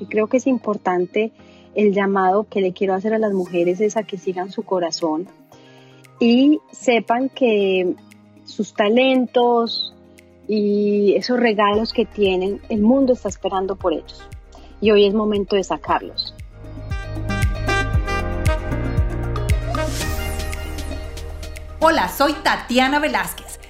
Y creo que es importante el llamado que le quiero hacer a las mujeres es a que sigan su corazón y sepan que sus talentos y esos regalos que tienen, el mundo está esperando por ellos. Y hoy es momento de sacarlos. Hola, soy Tatiana Velázquez.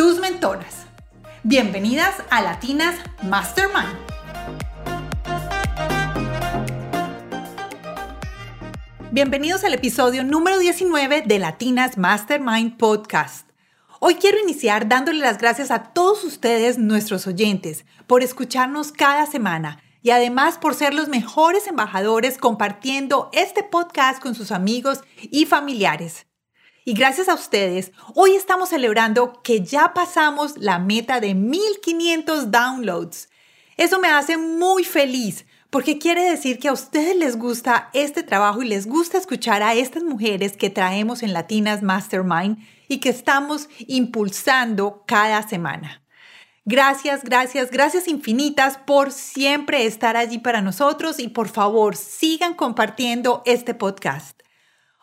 tus mentoras. Bienvenidas a Latinas Mastermind. Bienvenidos al episodio número 19 de Latinas Mastermind Podcast. Hoy quiero iniciar dándole las gracias a todos ustedes, nuestros oyentes, por escucharnos cada semana y además por ser los mejores embajadores compartiendo este podcast con sus amigos y familiares. Y gracias a ustedes, hoy estamos celebrando que ya pasamos la meta de 1500 downloads. Eso me hace muy feliz porque quiere decir que a ustedes les gusta este trabajo y les gusta escuchar a estas mujeres que traemos en Latinas Mastermind y que estamos impulsando cada semana. Gracias, gracias, gracias infinitas por siempre estar allí para nosotros y por favor sigan compartiendo este podcast.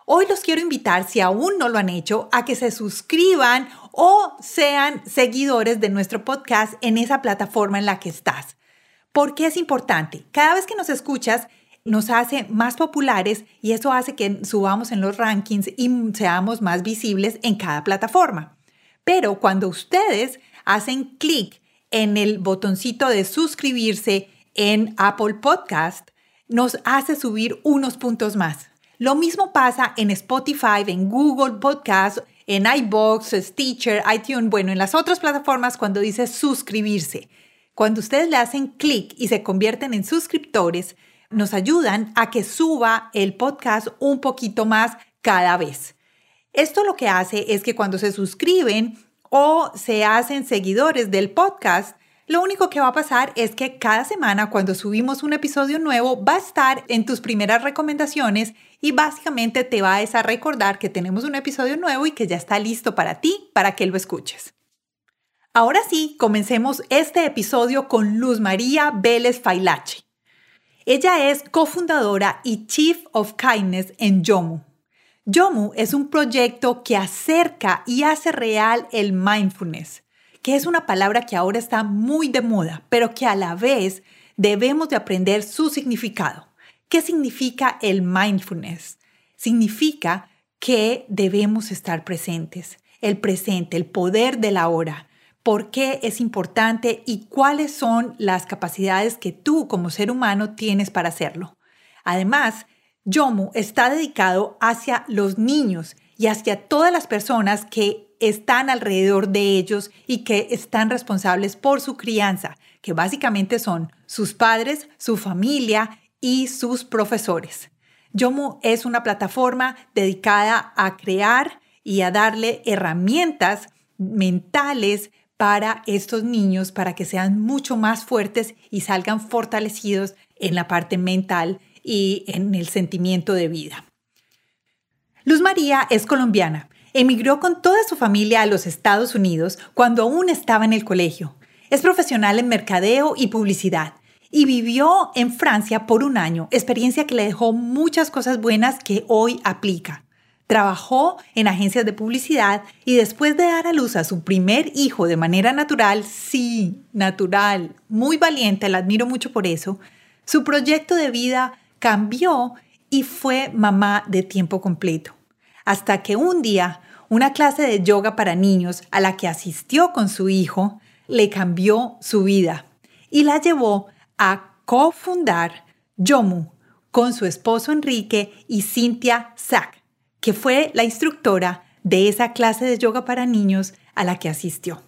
Hoy los quiero invitar, si aún no lo han hecho, a que se suscriban o sean seguidores de nuestro podcast en esa plataforma en la que estás. ¿Por qué es importante? Cada vez que nos escuchas, nos hace más populares y eso hace que subamos en los rankings y seamos más visibles en cada plataforma. Pero cuando ustedes hacen clic en el botoncito de suscribirse en Apple Podcast, nos hace subir unos puntos más. Lo mismo pasa en Spotify, en Google Podcast, en iBox, Stitcher, iTunes, bueno, en las otras plataformas cuando dice suscribirse. Cuando ustedes le hacen clic y se convierten en suscriptores, nos ayudan a que suba el podcast un poquito más cada vez. Esto lo que hace es que cuando se suscriben o se hacen seguidores del podcast, lo único que va a pasar es que cada semana cuando subimos un episodio nuevo va a estar en tus primeras recomendaciones y básicamente te va a recordar que tenemos un episodio nuevo y que ya está listo para ti para que lo escuches. Ahora sí, comencemos este episodio con Luz María Vélez Failache. Ella es cofundadora y Chief of Kindness en Yomu. Yomu es un proyecto que acerca y hace real el mindfulness que es una palabra que ahora está muy de moda, pero que a la vez debemos de aprender su significado. ¿Qué significa el mindfulness? Significa que debemos estar presentes, el presente, el poder de la hora. ¿Por qué es importante y cuáles son las capacidades que tú como ser humano tienes para hacerlo? Además, Yomu está dedicado hacia los niños y hacia todas las personas que están alrededor de ellos y que están responsables por su crianza, que básicamente son sus padres, su familia y sus profesores. Yomu es una plataforma dedicada a crear y a darle herramientas mentales para estos niños para que sean mucho más fuertes y salgan fortalecidos en la parte mental y en el sentimiento de vida. Luz María es colombiana Emigró con toda su familia a los Estados Unidos cuando aún estaba en el colegio. Es profesional en mercadeo y publicidad y vivió en Francia por un año, experiencia que le dejó muchas cosas buenas que hoy aplica. Trabajó en agencias de publicidad y después de dar a luz a su primer hijo de manera natural, sí, natural, muy valiente, la admiro mucho por eso, su proyecto de vida cambió y fue mamá de tiempo completo. Hasta que un día una clase de yoga para niños a la que asistió con su hijo le cambió su vida y la llevó a cofundar Yomu con su esposo Enrique y Cynthia Sack, que fue la instructora de esa clase de yoga para niños a la que asistió.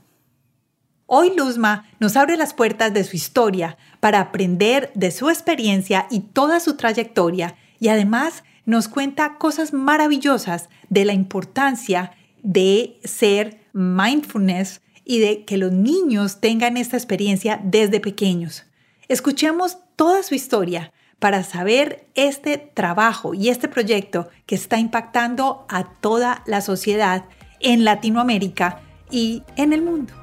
Hoy Luzma nos abre las puertas de su historia para aprender de su experiencia y toda su trayectoria y además nos cuenta cosas maravillosas de la importancia de ser mindfulness y de que los niños tengan esta experiencia desde pequeños. Escuchemos toda su historia para saber este trabajo y este proyecto que está impactando a toda la sociedad en Latinoamérica y en el mundo.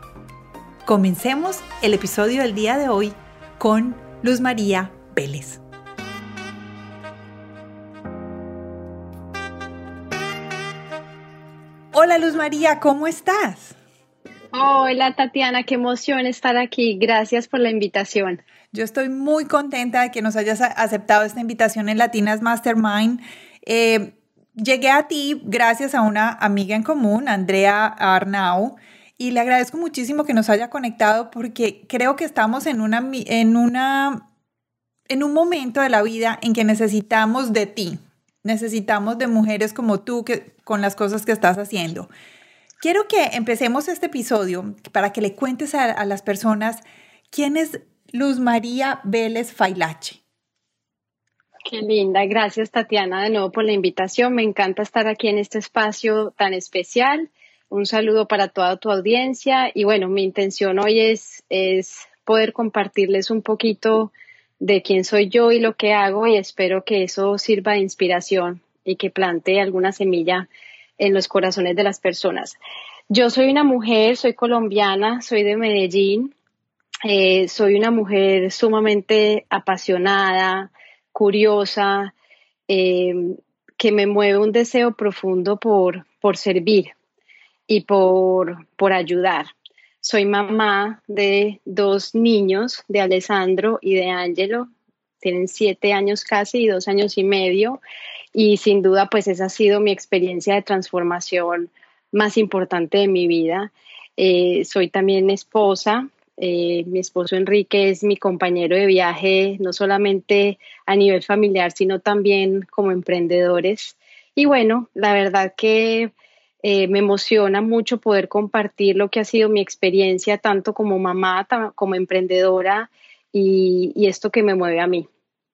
Comencemos el episodio del día de hoy con Luz María Vélez. Hola Luz María, ¿cómo estás? Hola Tatiana, qué emoción estar aquí. Gracias por la invitación. Yo estoy muy contenta de que nos hayas aceptado esta invitación en Latinas Mastermind. Eh, llegué a ti gracias a una amiga en común, Andrea Arnau, y le agradezco muchísimo que nos haya conectado porque creo que estamos en una, en una, en un momento de la vida en que necesitamos de ti, necesitamos de mujeres como tú que, con las cosas que estás haciendo. Quiero que empecemos este episodio para que le cuentes a, a las personas quién es Luz María Vélez Failache. Qué linda, gracias Tatiana de nuevo por la invitación. Me encanta estar aquí en este espacio tan especial. Un saludo para toda tu audiencia y bueno, mi intención hoy es, es poder compartirles un poquito de quién soy yo y lo que hago y espero que eso sirva de inspiración y que plante alguna semilla en los corazones de las personas. Yo soy una mujer, soy colombiana, soy de Medellín, eh, soy una mujer sumamente apasionada, curiosa, eh, que me mueve un deseo profundo por, por servir y por, por ayudar. Soy mamá de dos niños, de Alessandro y de Angelo. Tienen siete años casi y dos años y medio. Y sin duda, pues esa ha sido mi experiencia de transformación más importante de mi vida. Eh, soy también esposa, eh, mi esposo Enrique es mi compañero de viaje, no solamente a nivel familiar, sino también como emprendedores. Y bueno, la verdad que eh, me emociona mucho poder compartir lo que ha sido mi experiencia, tanto como mamá, como emprendedora, y, y esto que me mueve a mí.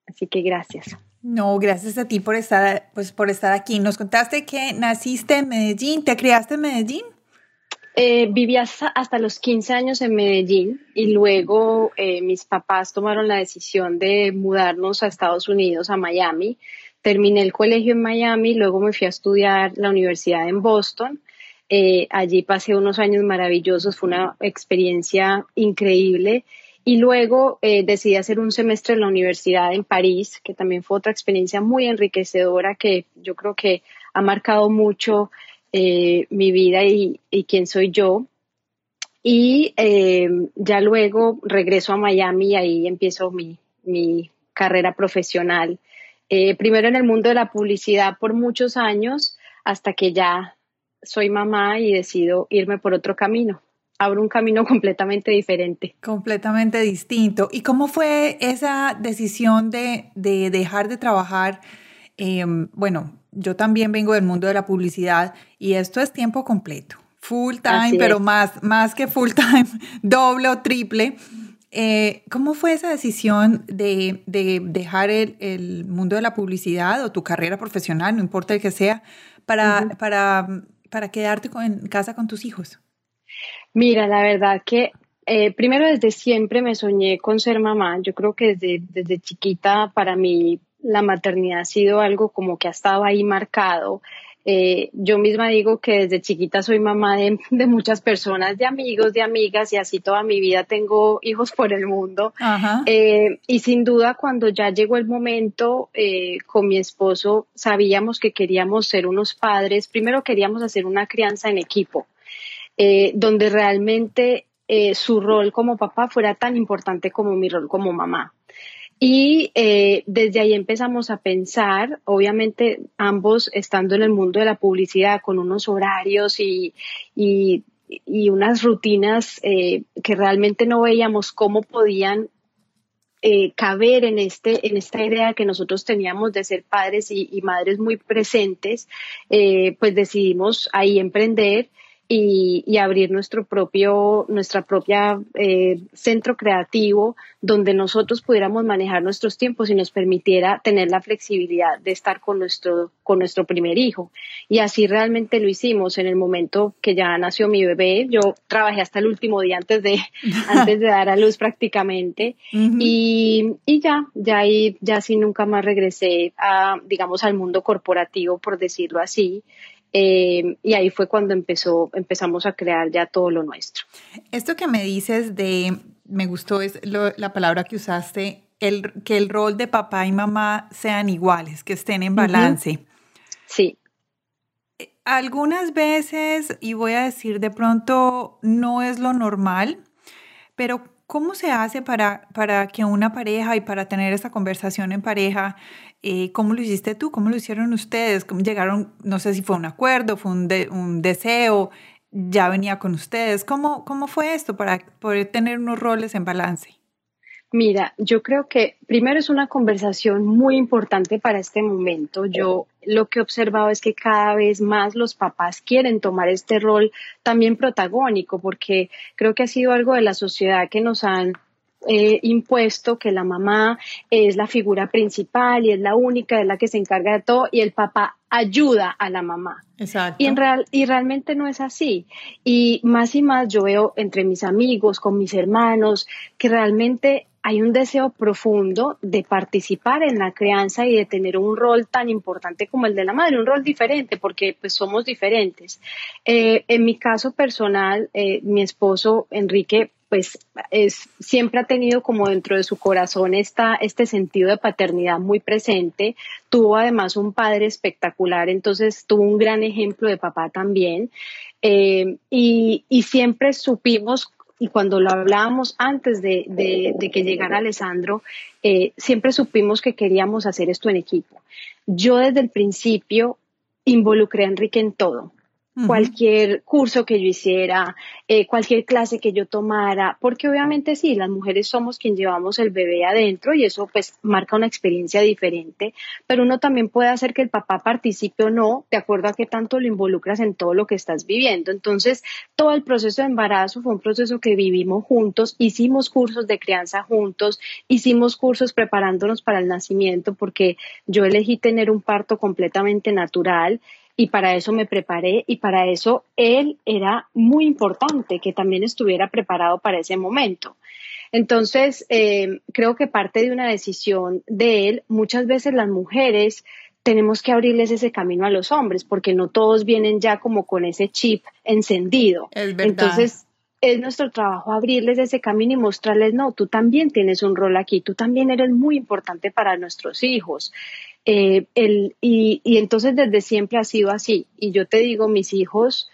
Así que gracias. No, gracias a ti por estar, pues, por estar aquí. Nos contaste que naciste en Medellín, ¿te criaste en Medellín? Eh, viví hasta, los 15 años en Medellín y luego eh, mis papás tomaron la decisión de mudarnos a Estados Unidos, a Miami. Terminé el colegio en Miami, luego me fui a estudiar la universidad en Boston. Eh, allí pasé unos años maravillosos, fue una experiencia increíble. Y luego decidí hacer un semestre en la universidad en París, que también fue otra experiencia muy enriquecedora que yo creo que ha marcado mucho eh, mi vida y, quién soy yo. Y eh, ya luego regreso a Miami y ahí empiezo mi, carrera profesional. Eh, primero en el mundo de la publicidad por muchos años, hasta que ya soy mamá y decido irme por otro camino. Abro un camino completamente diferente. Completamente distinto. ¿Y cómo fue esa decisión de, de dejar de trabajar? bueno, yo también vengo del mundo de la publicidad y esto es tiempo completo, full time, pero más, más que full time, doble o triple. Eh, ¿Cómo fue esa decisión de, dejar el, mundo de la publicidad o tu carrera profesional, no importa el que sea, para, para, para quedarte en casa con tus hijos? Mira, la verdad que eh, primero desde siempre me soñé con ser mamá. Yo creo que desde, desde chiquita para mí la maternidad ha sido algo como que ha estado ahí marcado. Eh, yo misma digo que desde chiquita soy mamá de, muchas personas, de amigos, de amigas y así toda mi vida tengo hijos por el mundo. Eh, y sin duda cuando ya llegó el momento eh, con mi esposo sabíamos que queríamos ser unos padres, primero queríamos hacer una crianza en equipo, donde realmente su rol como papá fuera tan importante como mi rol como mamá. Y eh, desde ahí empezamos a pensar, obviamente ambos estando en el mundo de la publicidad con unos horarios y, y, unas rutinas eh, que realmente no veíamos cómo podían eh, caber en, este, en esta idea que nosotros teníamos de ser padres y, y madres muy presentes, pues decidimos ahí emprender y, abrir nuestro propio, nuestra propia eh, centro creativo donde nosotros pudiéramos manejar nuestros tiempos y nos permitiera tener la flexibilidad de estar con nuestro, con nuestro primer hijo. Y así realmente lo hicimos en el momento que ya nació mi bebé. Yo trabajé hasta el último día antes de, antes de dar a luz prácticamente. y, y, ya, ya ahí, ya sí nunca más regresé a, digamos, al mundo corporativo, por decirlo así. Eh, y ahí fue cuando empezó, empezamos a crear ya todo lo nuestro. Esto que me dices de, me gustó es la palabra que usaste, el, que el rol de papá y mamá sean iguales, que estén en balance. Sí. Algunas veces, y voy a decir de pronto, no es lo normal, pero ¿cómo se hace para, para que una pareja y para tener esta conversación en pareja eh, ¿Cómo lo hiciste tú? ¿Cómo lo hicieron ustedes? ¿Cómo llegaron? No sé si fue un acuerdo, fue un, un deseo, ya venía con ustedes. ¿Cómo, ¿Cómo fue esto para poder tener unos roles en balance? Mira, yo creo que primero es una conversación muy importante para este momento. Yo lo que he observado es que cada vez más los papás quieren tomar este rol también protagónico, porque creo que ha sido algo de la sociedad que nos han eh, impuesto que la mamá es la figura principal y es la única, de la que se encarga de todo y el papá ayuda a la mamá. Exacto. Y, en real, y realmente no es así. Y más y más yo veo entre mis amigos, con mis hermanos, que realmente hay un deseo profundo de participar en la crianza y de tener un rol tan importante como el de la madre, un rol diferente porque pues somos diferentes. Eh, en mi caso personal, eh, mi esposo Enrique pues es, siempre ha tenido como dentro de su corazón esta, este sentido de paternidad muy presente. Tuvo además un padre espectacular, entonces tuvo un gran ejemplo de papá también. Eh, y, siempre supimos, y cuando lo hablábamos antes de, que llegara Alessandro, eh, siempre supimos que queríamos hacer esto en equipo. Yo desde el principio involucré a Enrique en todo cualquier curso que yo hiciera, eh, cualquier clase que yo tomara, porque obviamente sí, las mujeres somos quien llevamos el bebé adentro y eso pues marca una experiencia diferente, pero uno también puede hacer que el papá participe o no, de acuerdo a qué tanto lo involucras en todo lo que estás viviendo. Entonces, todo el proceso de embarazo fue un proceso que vivimos juntos, hicimos cursos de crianza juntos, hicimos cursos preparándonos para el nacimiento, porque yo elegí tener un parto completamente natural y para eso me preparé y para eso él era muy importante que también estuviera preparado para ese momento. Entonces, eh, creo que parte de una decisión de él, muchas veces las mujeres tenemos que abrirles ese camino a los hombres porque no todos vienen ya como con ese chip encendido. Entonces, es nuestro trabajo abrirles ese camino y mostrarles, no, tú también tienes un rol aquí, tú también eres muy importante para nuestros hijos. Eh, el, y, y entonces desde siempre ha sido así. Y yo te digo, mis hijos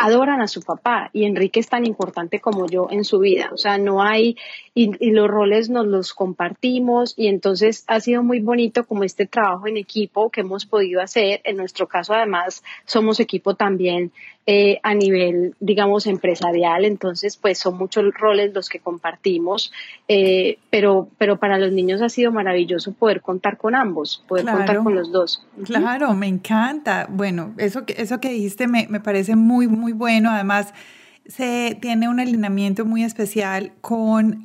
adoran a su papá y Enrique es tan importante como yo en su vida. O sea, no hay, y, y, los roles nos los compartimos y entonces ha sido muy bonito como este trabajo en equipo que hemos podido hacer. En nuestro caso, además, somos equipo también eh, a nivel, digamos, empresarial. Entonces, pues son muchos roles los que compartimos, eh, pero, pero para los niños ha sido maravilloso poder contar con ambos, poder contar con los dos. Claro, me encanta. Bueno, eso que, eso que dijiste me, me parece muy, muy bueno. Además, se tiene un alineamiento muy especial con,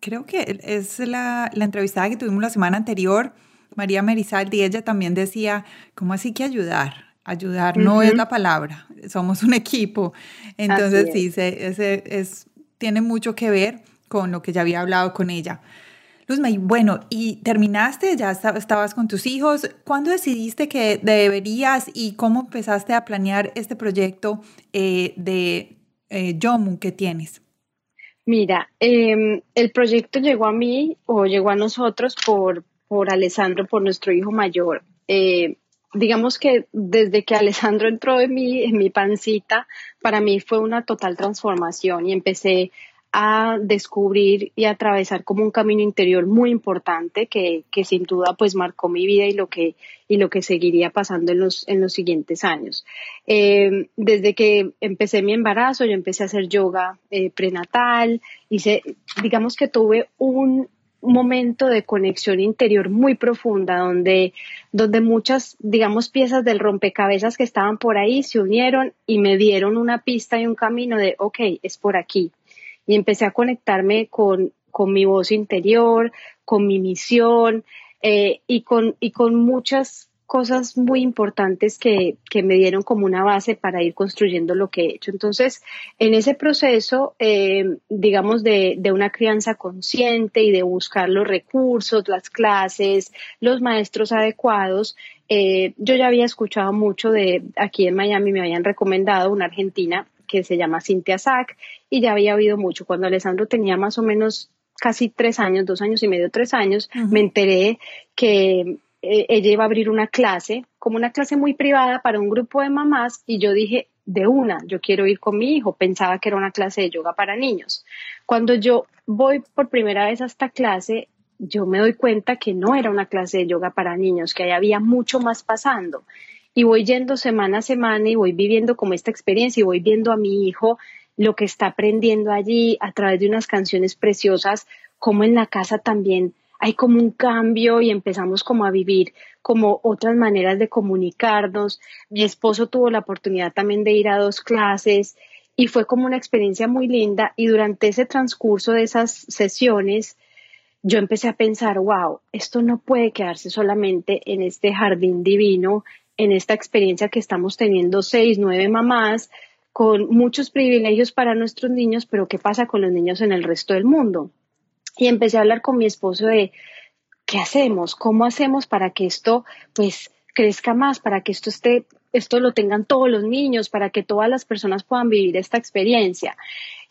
creo que es la, la entrevistada que tuvimos la semana anterior, María Merizaldi, ella también decía, ¿cómo así que ayudar? Ayudar no es la palabra, somos un equipo. Entonces sí, se, ese es, tiene mucho que ver con lo que ya había hablado con ella. Luzma, bueno, y terminaste, ya estabas con tus hijos. ¿Cuándo decidiste que deberías y cómo empezaste a planear este proyecto eh, de eh, Yomu que tienes? Mira, em, el proyecto llegó a mí o llegó a nosotros por, por Alessandro, por nuestro hijo mayor. Eh, digamos que desde que Alessandro entró en mi, en mi pancita, para mí fue una total transformación y empecé a descubrir y atravesar como un camino interior muy importante que, que, sin duda pues marcó mi vida y lo que, y lo que seguiría pasando en los, en los siguientes años. Eh, desde que empecé mi embarazo, yo empecé a hacer yoga eh, prenatal, hice, digamos que tuve un, momento de conexión interior muy profunda donde, donde muchas, digamos, piezas del rompecabezas que estaban por ahí se unieron y me dieron una pista y un camino de, ok, es por aquí. Y empecé a conectarme con, con mi voz interior, con mi misión eh, y, con, y con muchas cosas muy importantes que, que, me dieron como una base para ir construyendo lo que he hecho. Entonces, en ese proceso, eh, digamos, de, de, una crianza consciente y de buscar los recursos, las clases, los maestros adecuados, eh, yo ya había escuchado mucho de aquí en Miami, me habían recomendado una argentina que se llama Cynthia Sack y ya había oído mucho. Cuando Alessandro tenía más o menos casi tres años, dos años y medio, tres años, me enteré que eh, ella iba a abrir una clase, como una clase muy privada para un grupo de mamás y yo dije, de una, yo quiero ir con mi hijo, pensaba que era una clase de yoga para niños. Cuando yo voy por primera vez a esta clase, yo me doy cuenta que no era una clase de yoga para niños, que ahí había mucho más pasando. Y voy yendo semana a semana y voy viviendo como esta experiencia y voy viendo a mi hijo lo que está aprendiendo allí a través de unas canciones preciosas, como en la casa también hay como un cambio y empezamos como a vivir como otras maneras de comunicarnos. Mi esposo tuvo la oportunidad también de ir a dos clases y fue como una experiencia muy linda y durante ese transcurso de esas sesiones yo empecé a pensar, wow, esto no puede quedarse solamente en este jardín divino, en esta experiencia que estamos teniendo seis, nueve mamás con muchos privilegios para nuestros niños, pero ¿qué pasa con los niños en el resto del mundo? Y empecé a hablar con mi esposo de qué hacemos, cómo hacemos para que esto pues crezca más, para que esto esté, esto lo tengan todos los niños, para que todas las personas puedan vivir esta experiencia.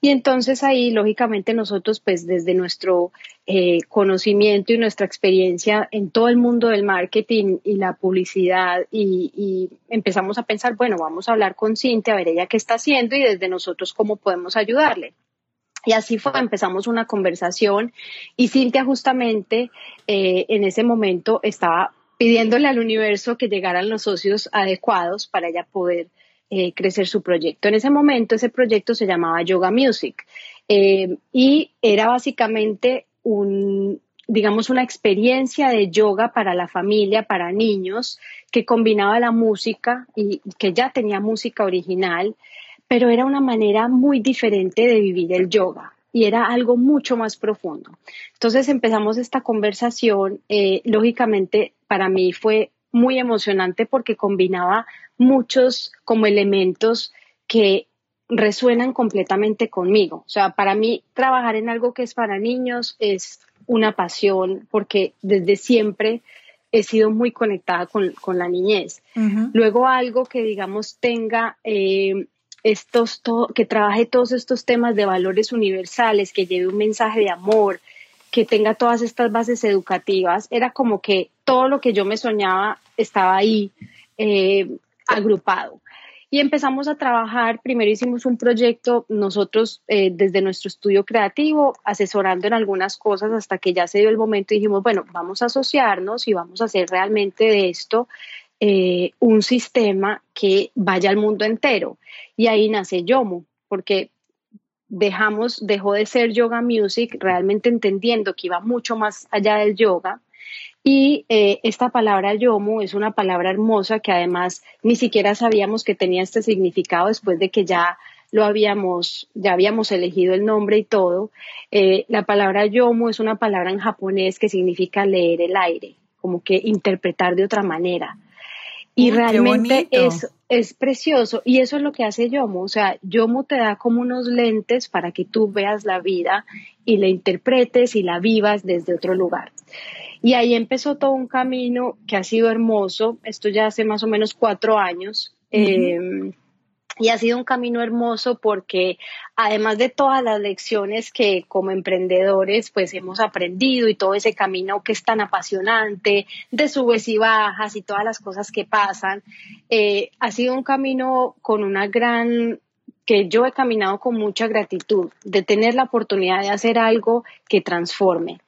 Y entonces ahí, lógicamente, nosotros, pues desde nuestro eh, conocimiento y nuestra experiencia en todo el mundo del marketing y la publicidad, y, y, empezamos a pensar, bueno, vamos a hablar con Cintia, a ver ella qué está haciendo y desde nosotros cómo podemos ayudarle. Y así fue, empezamos una conversación y Cintia justamente eh, en ese momento estaba pidiéndole al universo que llegaran los socios adecuados para ella poder eh, crecer su proyecto. En ese momento ese proyecto se llamaba Yoga Music eh, y era básicamente un, digamos, una experiencia de yoga para la familia, para niños, que combinaba la música y que ya tenía música original pero era una manera muy diferente de vivir el yoga y era algo mucho más profundo. Entonces empezamos esta conversación, eh, lógicamente para mí fue muy emocionante porque combinaba muchos como elementos que resuenan completamente conmigo. O sea, para mí trabajar en algo que es para niños es una pasión porque desde siempre he sido muy conectada con, la niñez. Luego algo que, digamos, tenga eh, estos que trabaje todos estos temas de valores universales, que lleve un mensaje de amor, que tenga todas estas bases educativas, era como que todo lo que yo me soñaba estaba ahí eh, agrupado. Y empezamos a trabajar, primero hicimos un proyecto nosotros eh, desde nuestro estudio creativo, asesorando en algunas cosas hasta que ya se dio el momento y dijimos, bueno, vamos a asociarnos y vamos a hacer realmente de esto eh, un sistema que vaya al mundo entero. Y ahí nace Yomo, porque dejamos, dejó de ser yoga music, realmente entendiendo que iba mucho más allá del yoga. Y eh, esta palabra yomo es una palabra hermosa que además ni siquiera sabíamos que tenía este significado después de que ya lo habíamos, ya habíamos elegido el nombre y todo. Eh, la palabra yomo es una palabra en japonés que significa leer el aire, como que interpretar de otra manera. Y realmente es, es precioso y eso es lo que hace Yomo. O sea, Yomo te da como unos lentes para que tú veas la vida y la interpretes y la vivas desde otro lugar. Y ahí empezó todo un camino que ha sido hermoso. Esto ya hace más o menos cuatro años. Y ha sido un camino hermoso porque además de todas las lecciones que como emprendedores pues hemos aprendido y todo ese camino que es tan apasionante de subes y bajas y todas las cosas que pasan, eh, ha sido un camino con una gran que yo he caminado con mucha gratitud de tener la oportunidad de hacer algo que transforme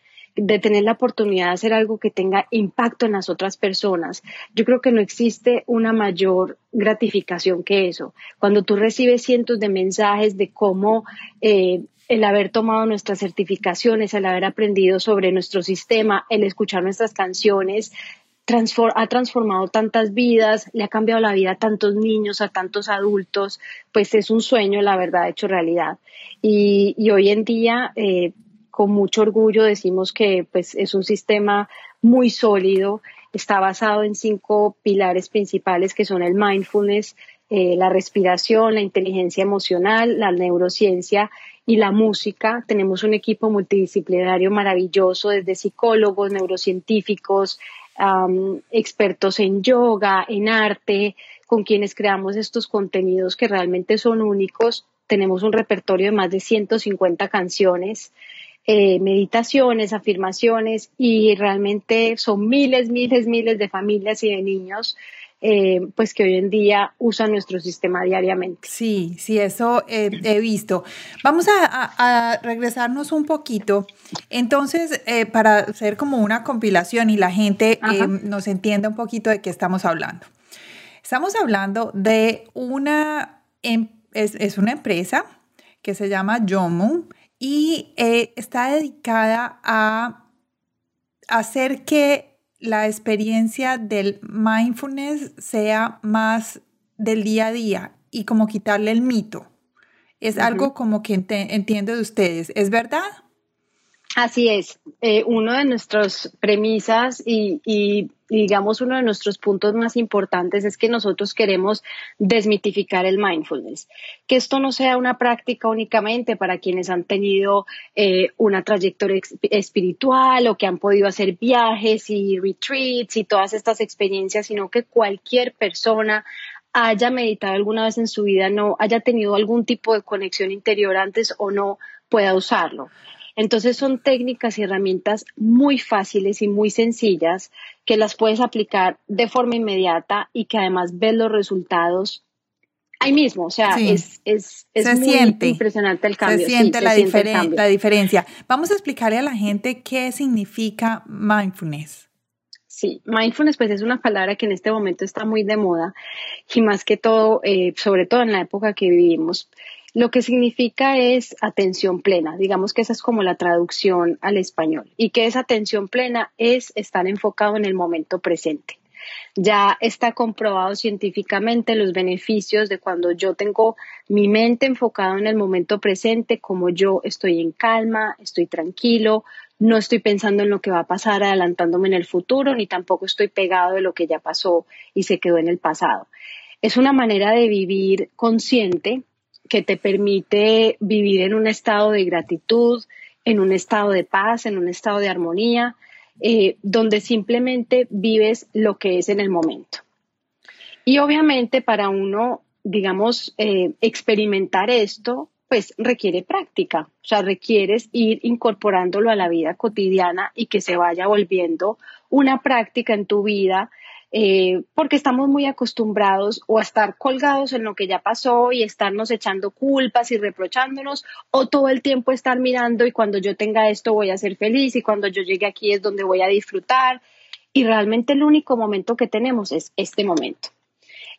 de tener la oportunidad de hacer algo que tenga impacto en las otras personas. Yo creo que no existe una mayor gratificación que eso. Cuando tú recibes cientos de mensajes de cómo eh, el haber tomado nuestras certificaciones, el haber aprendido sobre nuestro sistema, el escuchar nuestras canciones, ha transformado tantas vidas, le ha cambiado la vida a tantos niños, a tantos adultos, pues es un sueño, la verdad, hecho realidad. Y, hoy en día, eh, con mucho orgullo, decimos que pues, es un sistema muy sólido, está basado en cinco pilares principales que son el mindfulness, eh, la respiración, la inteligencia emocional, la neurociencia y la música. Tenemos un equipo multidisciplinario maravilloso, desde psicólogos, neurocientíficos, expertos en yoga, en arte, con quienes creamos estos contenidos que realmente son únicos. Tenemos un repertorio de más de 150 canciones, eh, meditaciones, afirmaciones y realmente son miles, miles, miles de familias y de niños eh, pues que hoy en día usan nuestro sistema diariamente. Sí, sí, eso he visto. Vamos a, regresarnos un poquito. Entonces, eh, para hacer como una compilación y la gente eh, nos entienda un poquito de qué estamos hablando. Estamos hablando de una, em, es, una empresa que se llama Jomu y está dedicada a hacer que la experiencia del mindfulness sea más del día a día y como quitarle el mito. Es algo como que entiendo de ustedes, ¿es verdad? Así es. Eh, uno de nuestras premisas y, digamos uno de nuestros puntos más importantes es que nosotros queremos desmitificar el mindfulness. Que esto no sea una práctica únicamente para quienes han tenido eh, una trayectoria espiritual o que han podido hacer viajes y retreats y todas estas experiencias, sino que cualquier persona haya meditado alguna vez en su vida, no haya tenido algún tipo de conexión interior antes o no pueda usarlo. Entonces son técnicas y herramientas muy fáciles y muy sencillas que las puedes aplicar de forma inmediata y que además ves los resultados ahí mismo. O sea, es, es, muy impresionante el cambio. Se siente, la, la diferencia. Vamos a explicarle a la gente qué significa mindfulness. Sí, mindfulness pues es una palabra que en este momento está muy de moda y más que todo, eh, sobre todo en la época que vivimos, lo que significa es atención plena. Digamos que esa es como la traducción al español. Y que esa atención plena es estar enfocado en el momento presente. Ya está comprobado científicamente los beneficios de cuando yo tengo mi mente enfocada en el momento presente, como yo estoy en calma, estoy tranquilo, no estoy pensando en lo que va a pasar adelantándome en el futuro, ni tampoco estoy pegado de lo que ya pasó y se quedó en el pasado. Es una manera de vivir consciente que te permite vivir en un estado de gratitud, en un estado de paz, en un estado de armonía, eh, donde simplemente vives lo que es en el momento. Y obviamente para uno, digamos, eh, experimentar esto, pues requiere práctica, o sea, requieres ir incorporándolo a la vida cotidiana y que se vaya volviendo una práctica en tu vida eh, porque estamos muy acostumbrados o a estar colgados en lo que ya pasó y estarnos echando culpas y reprochándonos o todo el tiempo estar mirando y cuando yo tenga esto voy a ser feliz y cuando yo llegue aquí es donde voy a disfrutar y realmente el único momento que tenemos es este momento.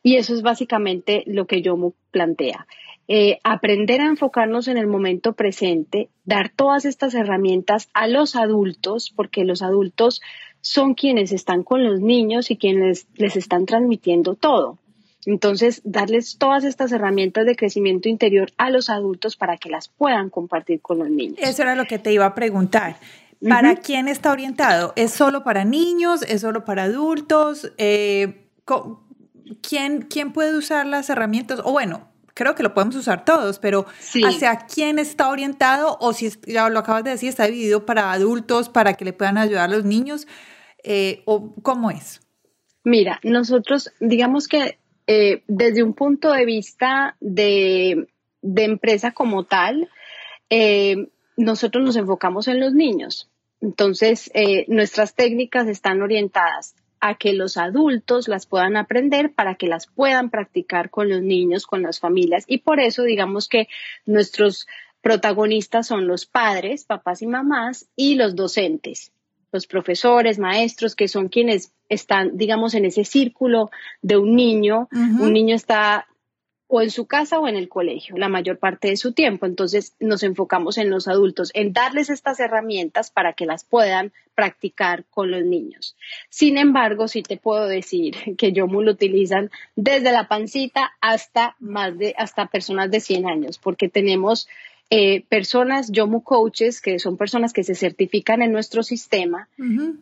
Y eso es básicamente lo que yo plantea. Eh, aprender a enfocarnos en el momento presente, dar todas estas herramientas a los adultos, porque los adultos son quienes están con los niños y quienes les están transmitiendo todo. Entonces, darles todas estas herramientas de crecimiento interior a los adultos para que las puedan compartir con los niños. Eso era lo que te iba a preguntar. ¿Para quién está orientado? ¿Es solo para niños? ¿Es solo para adultos? Eh, ¿quién, ¿Quién puede usar las herramientas? O bueno, creo que lo podemos usar todos, pero ¿hacia quién está orientado? O si ya lo acabas de decir, está dividido para adultos, para que le puedan ayudar a los niños. Eh, ¿O cómo es? Mira, nosotros, digamos que eh, desde un punto de vista de, empresa como tal, eh, nosotros nos enfocamos en los niños. Entonces, nuestras técnicas están orientadas a que los adultos las puedan aprender para que las puedan practicar con los niños, con las familias. Y por eso, digamos que nuestros protagonistas son los padres, papás y mamás, y los docentes los profesores, maestros, que son quienes están, digamos, en ese círculo de un niño. Un niño está o en su casa o en el colegio la mayor parte de su tiempo. Entonces nos enfocamos en los adultos, en darles estas herramientas para que las puedan practicar con los niños. Sin embargo, sí te puedo decir que Yomu lo utilizan desde la pancita hasta más de hasta personas de 100 años, porque tenemos eh, personas, Yomu coaches, que son personas que se certifican en nuestro sistema,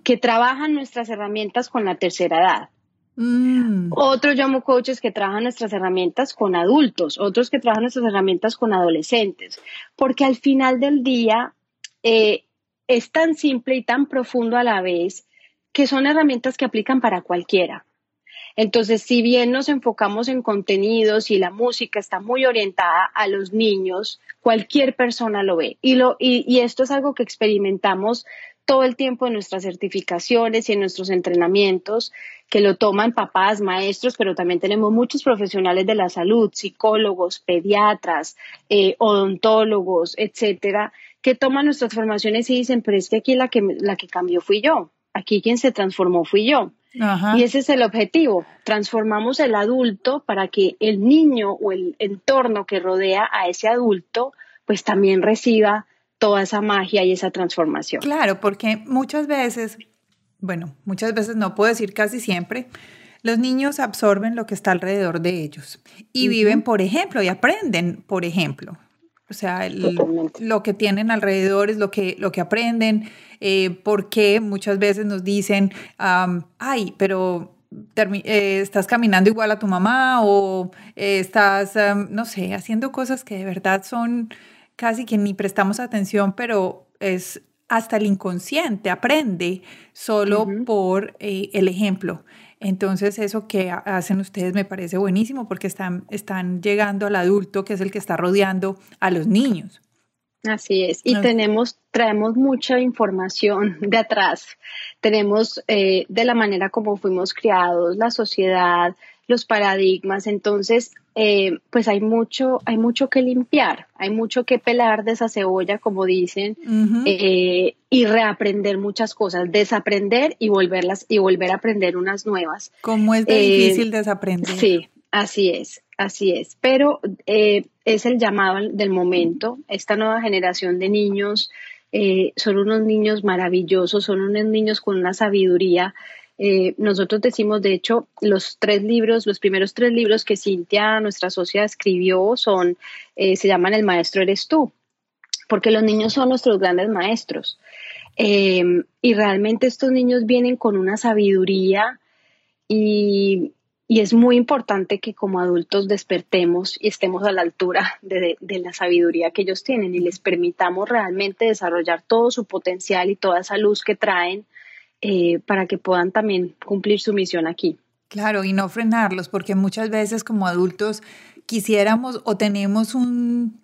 que trabajan nuestras herramientas con la tercera edad. Mm. Otros llamo coaches que trabajan nuestras herramientas con adultos, otros que trabajan nuestras herramientas con adolescentes, porque al final del día eh, es tan simple y tan profundo a la vez que son herramientas que aplican para cualquiera. Entonces, si bien nos enfocamos en contenidos y la música está muy orientada a los niños, cualquier persona lo ve. Y, lo, y esto es algo que experimentamos todo el tiempo en nuestras certificaciones y en nuestros entrenamientos, que lo toman papás, maestros, pero también tenemos muchos profesionales de la salud, psicólogos, pediatras, eh, odontólogos, etcétera, que toman nuestras formaciones y dicen, pero es que aquí la que, la que cambió fui yo, aquí quien se transformó fui yo. Y ese es el objetivo, transformamos el adulto para que el niño o el entorno que rodea a ese adulto, pues también reciba toda esa magia y esa transformación. Claro, porque muchas veces, bueno, muchas veces no puedo decir casi siempre, los niños absorben lo que está alrededor de ellos y viven por ejemplo y aprenden por ejemplo. O sea, lo que tienen alrededor es lo que, lo que aprenden, eh, porque muchas veces nos dicen, ay, pero eh, estás caminando igual a tu mamá o eh, estás, no sé, haciendo cosas que de verdad son casi que ni prestamos atención, pero es hasta el inconsciente aprende solo por eh, el ejemplo. Entonces eso que hacen ustedes me parece buenísimo porque están, están llegando al adulto que es el que está rodeando a los niños. Así es. Y tenemos, traemos mucha información de atrás. Tenemos eh, de la manera como fuimos criados, la sociedad, los paradigmas. Entonces, eh, pues hay mucho, hay mucho que limpiar, hay mucho que pelar de esa cebolla, como dicen, eh, y reaprender muchas cosas, desaprender y volverlas y volver a aprender unas nuevas. ¿Cómo es de difícil eh, desaprender? Sí, así es, así es. Pero es el llamado del momento. Esta nueva generación de niños son unos niños maravillosos, son unos niños con una sabiduría eh, nosotros decimos, de hecho, los tres libros, los primeros tres libros que Cintia, nuestra socia, escribió son, eh, se llaman El Maestro Eres Tú, porque los niños son nuestros grandes maestros. Eh, y realmente estos niños vienen con una sabiduría y, es muy importante que como adultos despertemos y estemos a la altura de, la sabiduría que ellos tienen y les permitamos realmente desarrollar todo su potencial y toda esa luz que traen eh, para que puedan también cumplir su misión aquí. Claro, y no frenarlos, porque muchas veces como adultos quisiéramos o tenemos un,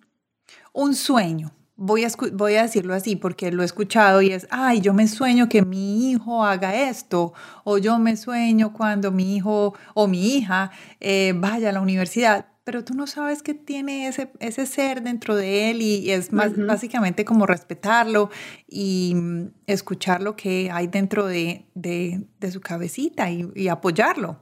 un sueño. Voy a, voy a decirlo así porque lo he escuchado y es, ay, yo me sueño que mi hijo haga esto, o yo me sueño cuando mi hijo o mi hija eh, vaya a la universidad pero tú no sabes qué tiene ese, ese ser dentro de él y es más básicamente como respetarlo y mm, escuchar lo que hay dentro de, su cabecita y apoyarlo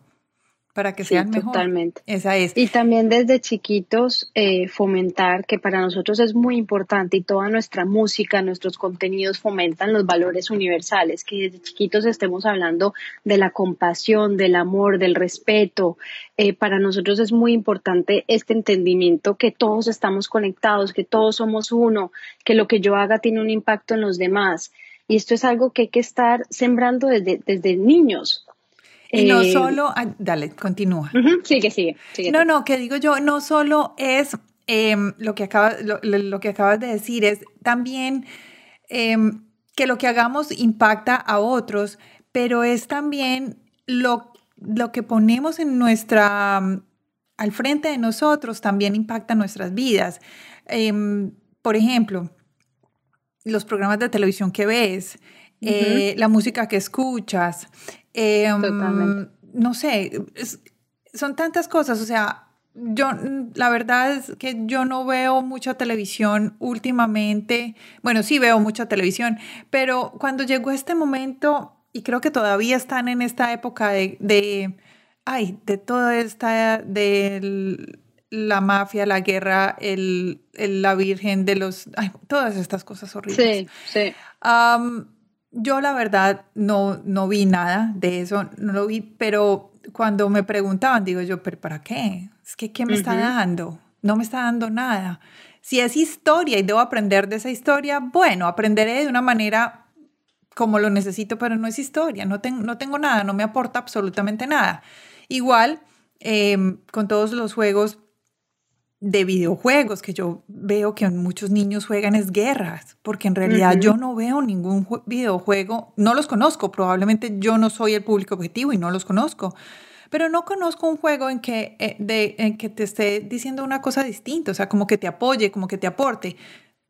para que sean mejor. Totalmente. Esa es. Y también desde chiquitos eh, fomentar, que para nosotros es muy importante y toda nuestra música, nuestros contenidos fomentan los valores universales, que desde chiquitos estemos hablando de la compasión, del amor, del respeto. Eh, para nosotros es muy importante este entendimiento que todos estamos conectados, que todos somos uno, que lo que yo haga tiene un impacto en los demás. Y esto es algo que hay que estar sembrando desde, desde niños, y no eh, solo, dale, continúa. sigue, sigue, No, no, que digo yo, no solo es em, lo, que acabas, lo, que acabas de decir, es también em, que lo que hagamos impacta a otros, pero es también lo, lo que ponemos en nuestra, al frente de nosotros también impacta nuestras vidas. Em, por ejemplo, los programas de televisión que ves, eh, la música que escuchas, Em, no sé, son tantas cosas, o sea, yo, la verdad es que yo no veo mucha televisión últimamente. Bueno, sí veo mucha televisión, pero cuando llegó este momento, y creo que todavía están en esta época de, de ay, de toda esta, del la mafia, la guerra, el, la virgen de los, ay, todas estas cosas horribles. Sí, sí. Yo la verdad no, no vi nada de eso, no lo vi, pero cuando me preguntaban, digo yo, pero ¿para qué? Es que, ¿qué me está dando? No me está dando nada. Si es historia y debo aprender de esa historia, bueno, aprenderé de una manera como lo necesito, pero no es historia, no, no tengo nada, no me aporta absolutamente nada. Igual, em, con todos los juegos de videojuegos que yo veo que muchos niños juegan es guerras, porque en realidad yo no veo ningún videojuego, no los conozco, probablemente yo no soy el público objetivo y no los conozco, pero no conozco un juego en que, eh, de, en que te esté diciendo una cosa distinta, o sea, como que te apoye, como que te aporte.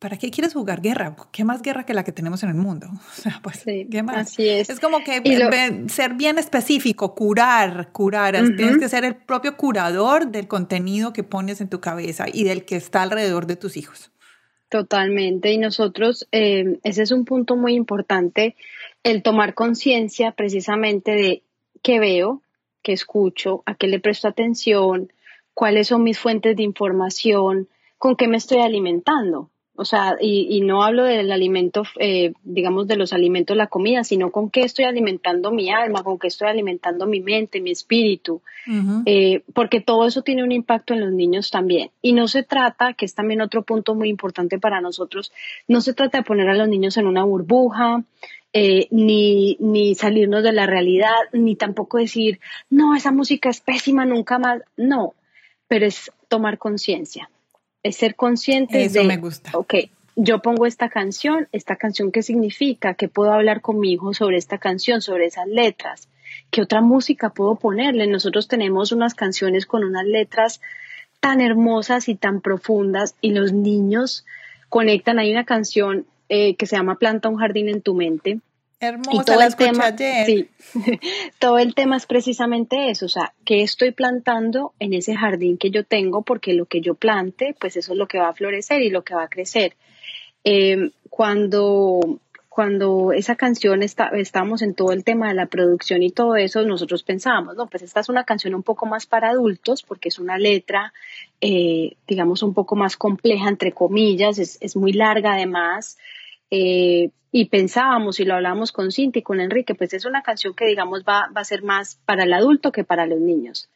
¿Para qué quieres jugar guerra? ¿Qué más guerra que la que tenemos en el mundo? O sea, pues, ¿qué más? Así es. Es como que ser bien específico, curar, curar. Tienes que ser el propio curador del contenido que pones en tu cabeza y del que está alrededor de tus hijos. Totalmente. Y nosotros, eh, ese es un punto muy importante, el tomar conciencia precisamente de qué veo, qué escucho, a qué le presto atención, cuáles son mis fuentes de información, con qué me estoy alimentando. O sea, y, no hablo del alimento, eh, digamos, de los alimentos, la comida, sino con qué estoy alimentando mi alma, con qué estoy alimentando mi mente, mi espíritu, eh, porque todo eso tiene un impacto en los niños también. Y no se trata, que es también otro punto muy importante para nosotros, no se trata de poner a los niños en una burbuja, eh, ni, ni salirnos de la realidad, ni tampoco decir, no, esa música es pésima, nunca más. No, pero es tomar conciencia es ser consciente Eso me gusta. ok, yo pongo esta canción, esta canción qué significa, que puedo hablar con mi hijo sobre esta canción, sobre esas letras, qué otra música puedo ponerle. Nosotros tenemos unas canciones con unas letras tan hermosas y tan profundas y los niños conectan. Hay una canción eh, que se llama Planta un jardín en tu mente Hermosa, todo la el tema, Sí, todo el tema es precisamente eso, o sea, que estoy plantando en ese jardín que yo tengo, porque lo que yo plante, pues eso es lo que va a florecer y lo que va a crecer. Em, cuando, cuando esa canción está, estábamos en todo el tema de la producción y todo eso, nosotros pensábamos, no, pues esta es una canción un poco más para adultos, porque es una letra, eh, digamos, un poco más compleja, entre comillas, es, es muy larga además. Eh, y pensábamos y lo hablábamos con Cinti y con Enrique, pues es una canción que digamos va, va a ser más para el adulto que para los niños.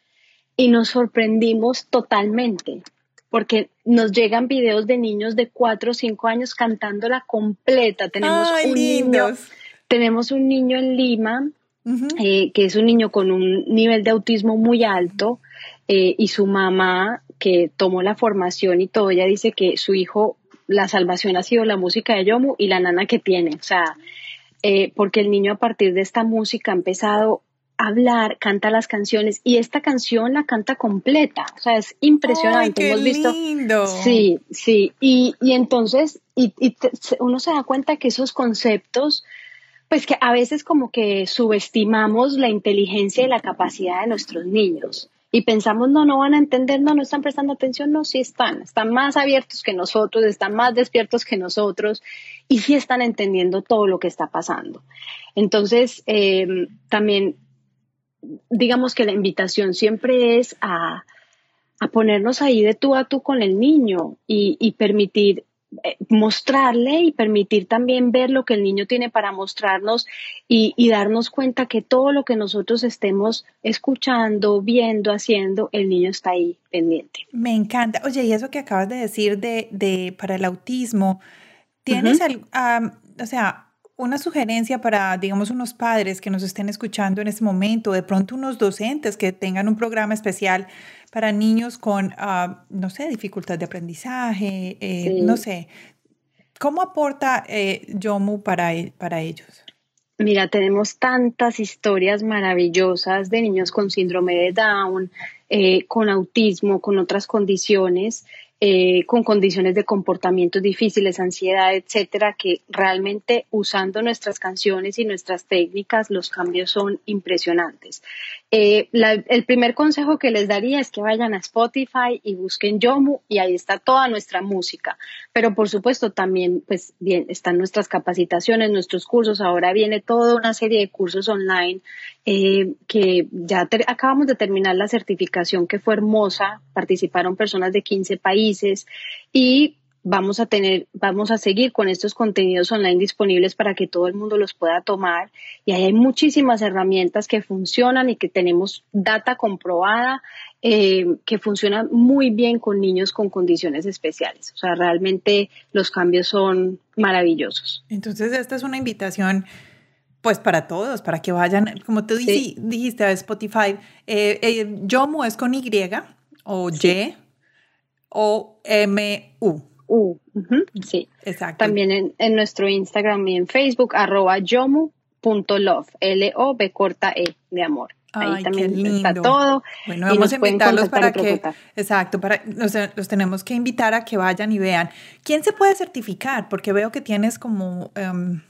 Y nos sorprendimos totalmente, porque nos llegan videos de niños de 4 o 5 años cantándola completa. Tenemos un niño, tenemos un niño en Lima, eh, que es un niño con un nivel de autismo muy alto, eh, y su mamá, que tomó la formación y todo, ella dice que su hijo la salvación ha sido la música de Yomu y la nana que tiene. O sea, eh, porque el niño a partir de esta música ha empezado a hablar, canta las canciones y esta canción la canta completa. O sea, es impresionante. Hemos visto. Lindo. Sí, sí. Y, y entonces, y, uno se da cuenta que esos conceptos pues que a veces como que subestimamos la inteligencia y la capacidad de nuestros niños y pensamos, no, no van a entender, no, no están prestando atención, no, sí están, están más abiertos que nosotros, están más despiertos que nosotros y sí están entendiendo todo lo que está pasando. Entonces, em, también, digamos que la invitación siempre es a, ponernos ahí de tú a tú con el niño y, permitir mostrarle y permitir también ver lo que el niño tiene para mostrarnos y, darnos cuenta que todo lo que nosotros estemos escuchando, viendo, haciendo, el niño está ahí pendiente. Me encanta. Oye, y eso que acabas de decir de, para el autismo, ¿tienes, o sea, una sugerencia para, digamos, unos padres que nos estén escuchando en este momento, de pronto unos docentes que tengan un programa especial para niños con, ah, no sé, dificultad de aprendizaje, eh, no sé. ¿Cómo aporta eh, Yomu para, e, para ellos? Mira, tenemos tantas historias maravillosas de niños con síndrome de Down, eh, con autismo, con otras condiciones, eh, con condiciones de comportamientos difíciles, ansiedad, etcétera, que realmente usando nuestras canciones y nuestras técnicas los cambios son impresionantes. Eh, el primer consejo que les daría es que vayan a Spotify y busquen Yomu y ahí está toda nuestra música. Pero por supuesto también, pues bien, están nuestras capacitaciones, nuestros cursos. Ahora viene toda una serie de cursos online eh, que ya acabamos de terminar la certificación que fue hermosa. Participaron personas de 15 países y vamos a tener, vamos a seguir con estos contenidos online disponibles para que todo el mundo los pueda tomar. Y ahí hay muchísimas herramientas que funcionan y que tenemos data comprobada eh, que funcionan muy bien con niños con condiciones especiales. O sea, realmente los cambios son maravillosos. Entonces, esta es una invitación. Pues para todos, para que vayan, como tú dijiste a Spotify, eh, eh, Yomu es con Y o Y o M U. Sí. Exacto. También en, nuestro Instagram y en Facebook, arroba yomu.love, L-O-B corta E de amor. Ahí también está todo. Bueno, vamos a invitarlos para que, exacto, para, los, tenemos que invitar a que vayan y vean. ¿Quién se puede certificar? Porque veo que tienes como, um,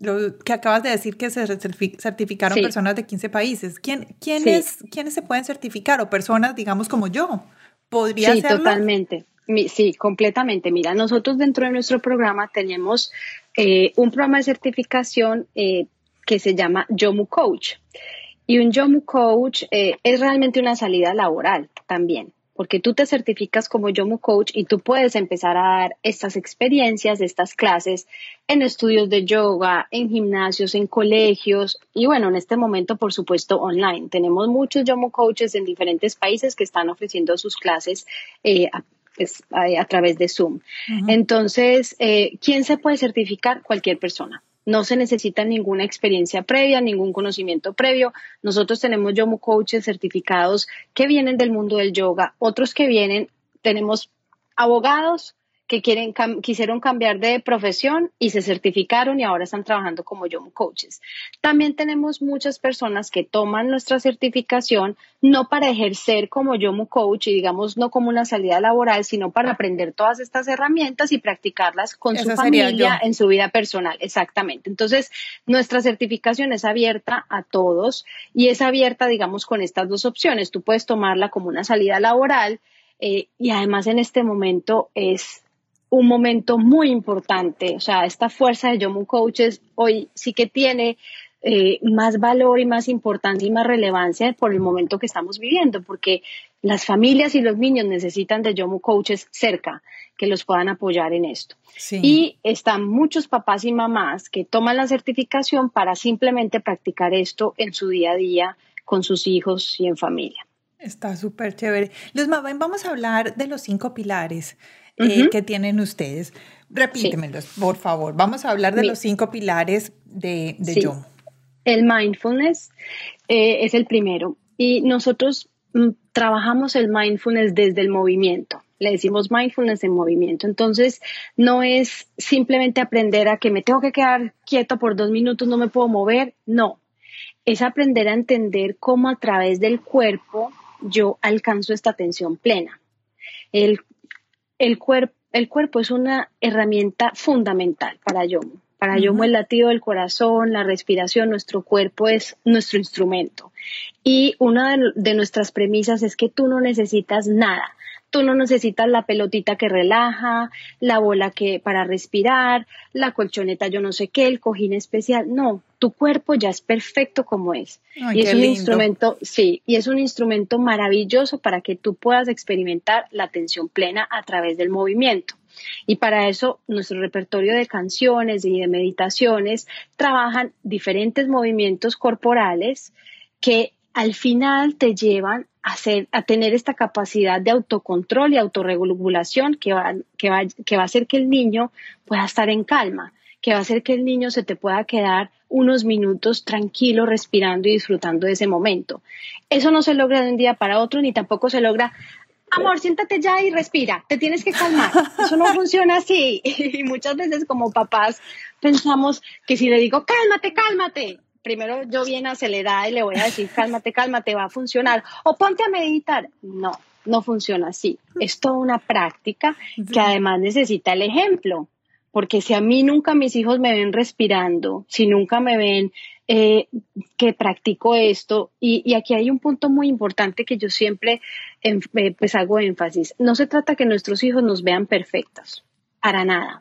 lo que acabas de decir que se certificaron personas de 15 países. ¿Quién, quiénes, ¿Quiénes se pueden certificar? O personas, digamos, como yo. ¿Podría sí, totalmente. Sí, completamente. Mira, nosotros dentro de nuestro programa tenemos eh, un programa de certificación eh, que se llama Yomu Coach. Y un Yomu Coach eh, es realmente una salida laboral también, porque tú te certificas como Yomu Coach y tú puedes empezar a dar estas experiencias, estas clases en estudios de yoga, en gimnasios, en colegios y bueno, en este momento, por supuesto, online. Tenemos muchos Yomu Coaches en diferentes países que están ofreciendo sus clases a es a, través de Zoom. Entonces, eh, ¿quién se puede certificar? Cualquier persona. No se necesita ninguna experiencia previa, ningún conocimiento previo. Nosotros tenemos Yomu Coaches certificados que vienen del mundo del yoga, otros que vienen, tenemos abogados, que quieren, quisieron cambiar de profesión y se certificaron y ahora están trabajando como Yomu Coaches. También tenemos muchas personas que toman nuestra certificación no para ejercer como Yomu Coach y digamos no como una salida laboral, sino para aprender todas estas herramientas y practicarlas con su familia en su vida personal. Exactamente. Entonces, nuestra certificación es abierta a todos y es abierta, digamos, con estas dos opciones. Tú puedes tomarla como una salida laboral. Eh, y además en este momento es un momento muy importante. O sea, esta fuerza de Yomu Coaches hoy sí que tiene eh, más valor y más importancia y más relevancia por el momento que estamos viviendo, porque las familias y los niños necesitan de Yomu Coaches cerca que los puedan apoyar en esto. Y están muchos papás y mamás que toman la certificación para simplemente practicar esto en su día a día con sus hijos y en familia. Está súper chévere. Luz vamos a hablar de los cinco pilares eh, que tienen ustedes. Repítemelos, por favor. Vamos a hablar de los cinco pilares de, de Yomo. El mindfulness eh, es el primero y nosotros mm, trabajamos el mindfulness desde el movimiento. Le decimos mindfulness en movimiento. Entonces, no es simplemente aprender a que me tengo que quedar quieto por dos minutos, no me puedo mover. No, es aprender a entender cómo a través del cuerpo yo alcanzo esta atención plena. El, el, el cuerpo es una herramienta fundamental para Yomo. Para Yomo el latido del corazón, la respiración, nuestro cuerpo es nuestro instrumento. Y una de nuestras premisas es que tú no necesitas nada. Tú no necesitas la pelotita que relaja, la bola que para respirar, la colchoneta yo no sé qué, el cojín especial. No, tu cuerpo ya es perfecto como es. y es un instrumento, sí, y es un instrumento maravilloso para que tú puedas experimentar la atención plena a través del movimiento. Y para eso nuestro repertorio de canciones y de meditaciones trabajan diferentes movimientos corporales que al final te llevan a, tener esta capacidad de autocontrol y autorregulación que va, que, va, que va a hacer que el niño pueda estar en calma, que va a hacer que el niño se te pueda quedar unos minutos tranquilo, respirando y disfrutando de ese momento. Eso no se logra de un día para otro, ni tampoco se logra, amor, siéntate ya y respira, te tienes que calmar. Eso no funciona así. Y muchas veces como papás pensamos que si le digo, cálmate, cálmate, primero yo bien acelerada y le voy a decir, cálmate, cálmate, va a funcionar. O ponte a meditar. No, no funciona así. Es toda una práctica que además necesita el ejemplo. Porque si a mí nunca mis hijos me ven respirando, si nunca me ven eh, que practico esto y, aquí hay un punto muy importante que yo siempre eh, pues hago énfasis. No se trata que nuestros hijos nos vean perfectos, para nada.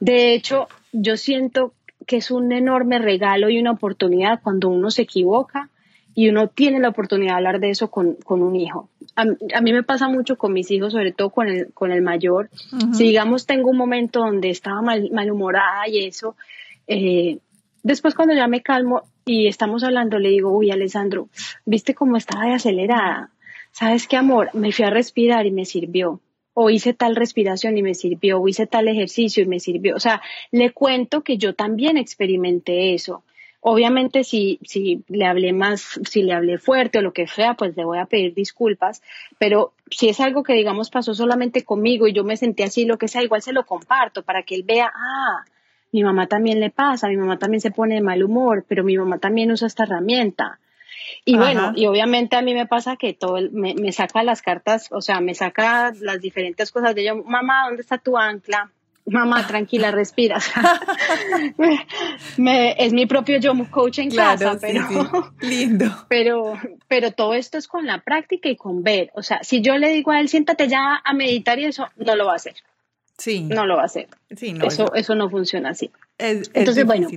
De hecho, yo siento que es un enorme regalo y una oportunidad cuando uno se equivoca y uno tiene la oportunidad de hablar de eso con, un hijo. A, mí me pasa mucho con mis hijos, sobre todo con el, con el mayor. Si digamos tengo un momento donde estaba mal, malhumorada y eso, eh, después cuando ya me calmo y estamos hablando, le digo, uy, Alessandro, ¿viste cómo estaba de acelerada? ¿Sabes qué, amor? Me fui a respirar y me sirvió. O hice tal respiración y me sirvió, o hice tal ejercicio y me sirvió. O sea, le cuento que yo también experimenté eso Obviamente si, si le hablé más, si le hablé fuerte o lo que sea, pues le voy a pedir disculpas, pero si es algo que digamos pasó solamente conmigo y yo me sentí así, lo que sea, igual se lo comparto para que él vea, ah, mi mamá también le pasa, mi mamá también se pone de mal humor, pero mi mamá también usa esta herramienta. Y bueno, y obviamente a mí me pasa que todo me, me, saca las cartas, o sea, me saca las diferentes cosas de yo, mamá, ¿dónde está tu ancla? mamá, tranquila, respira. es mi propio yo coach en casa, pero, lindo. Pero, pero todo esto es con la práctica y con ver. O sea, si yo le digo a él, siéntate ya a meditar y eso, no lo va a hacer. Sí. No lo va a hacer. Sí, no, eso, eso no funciona así. Entonces, bueno,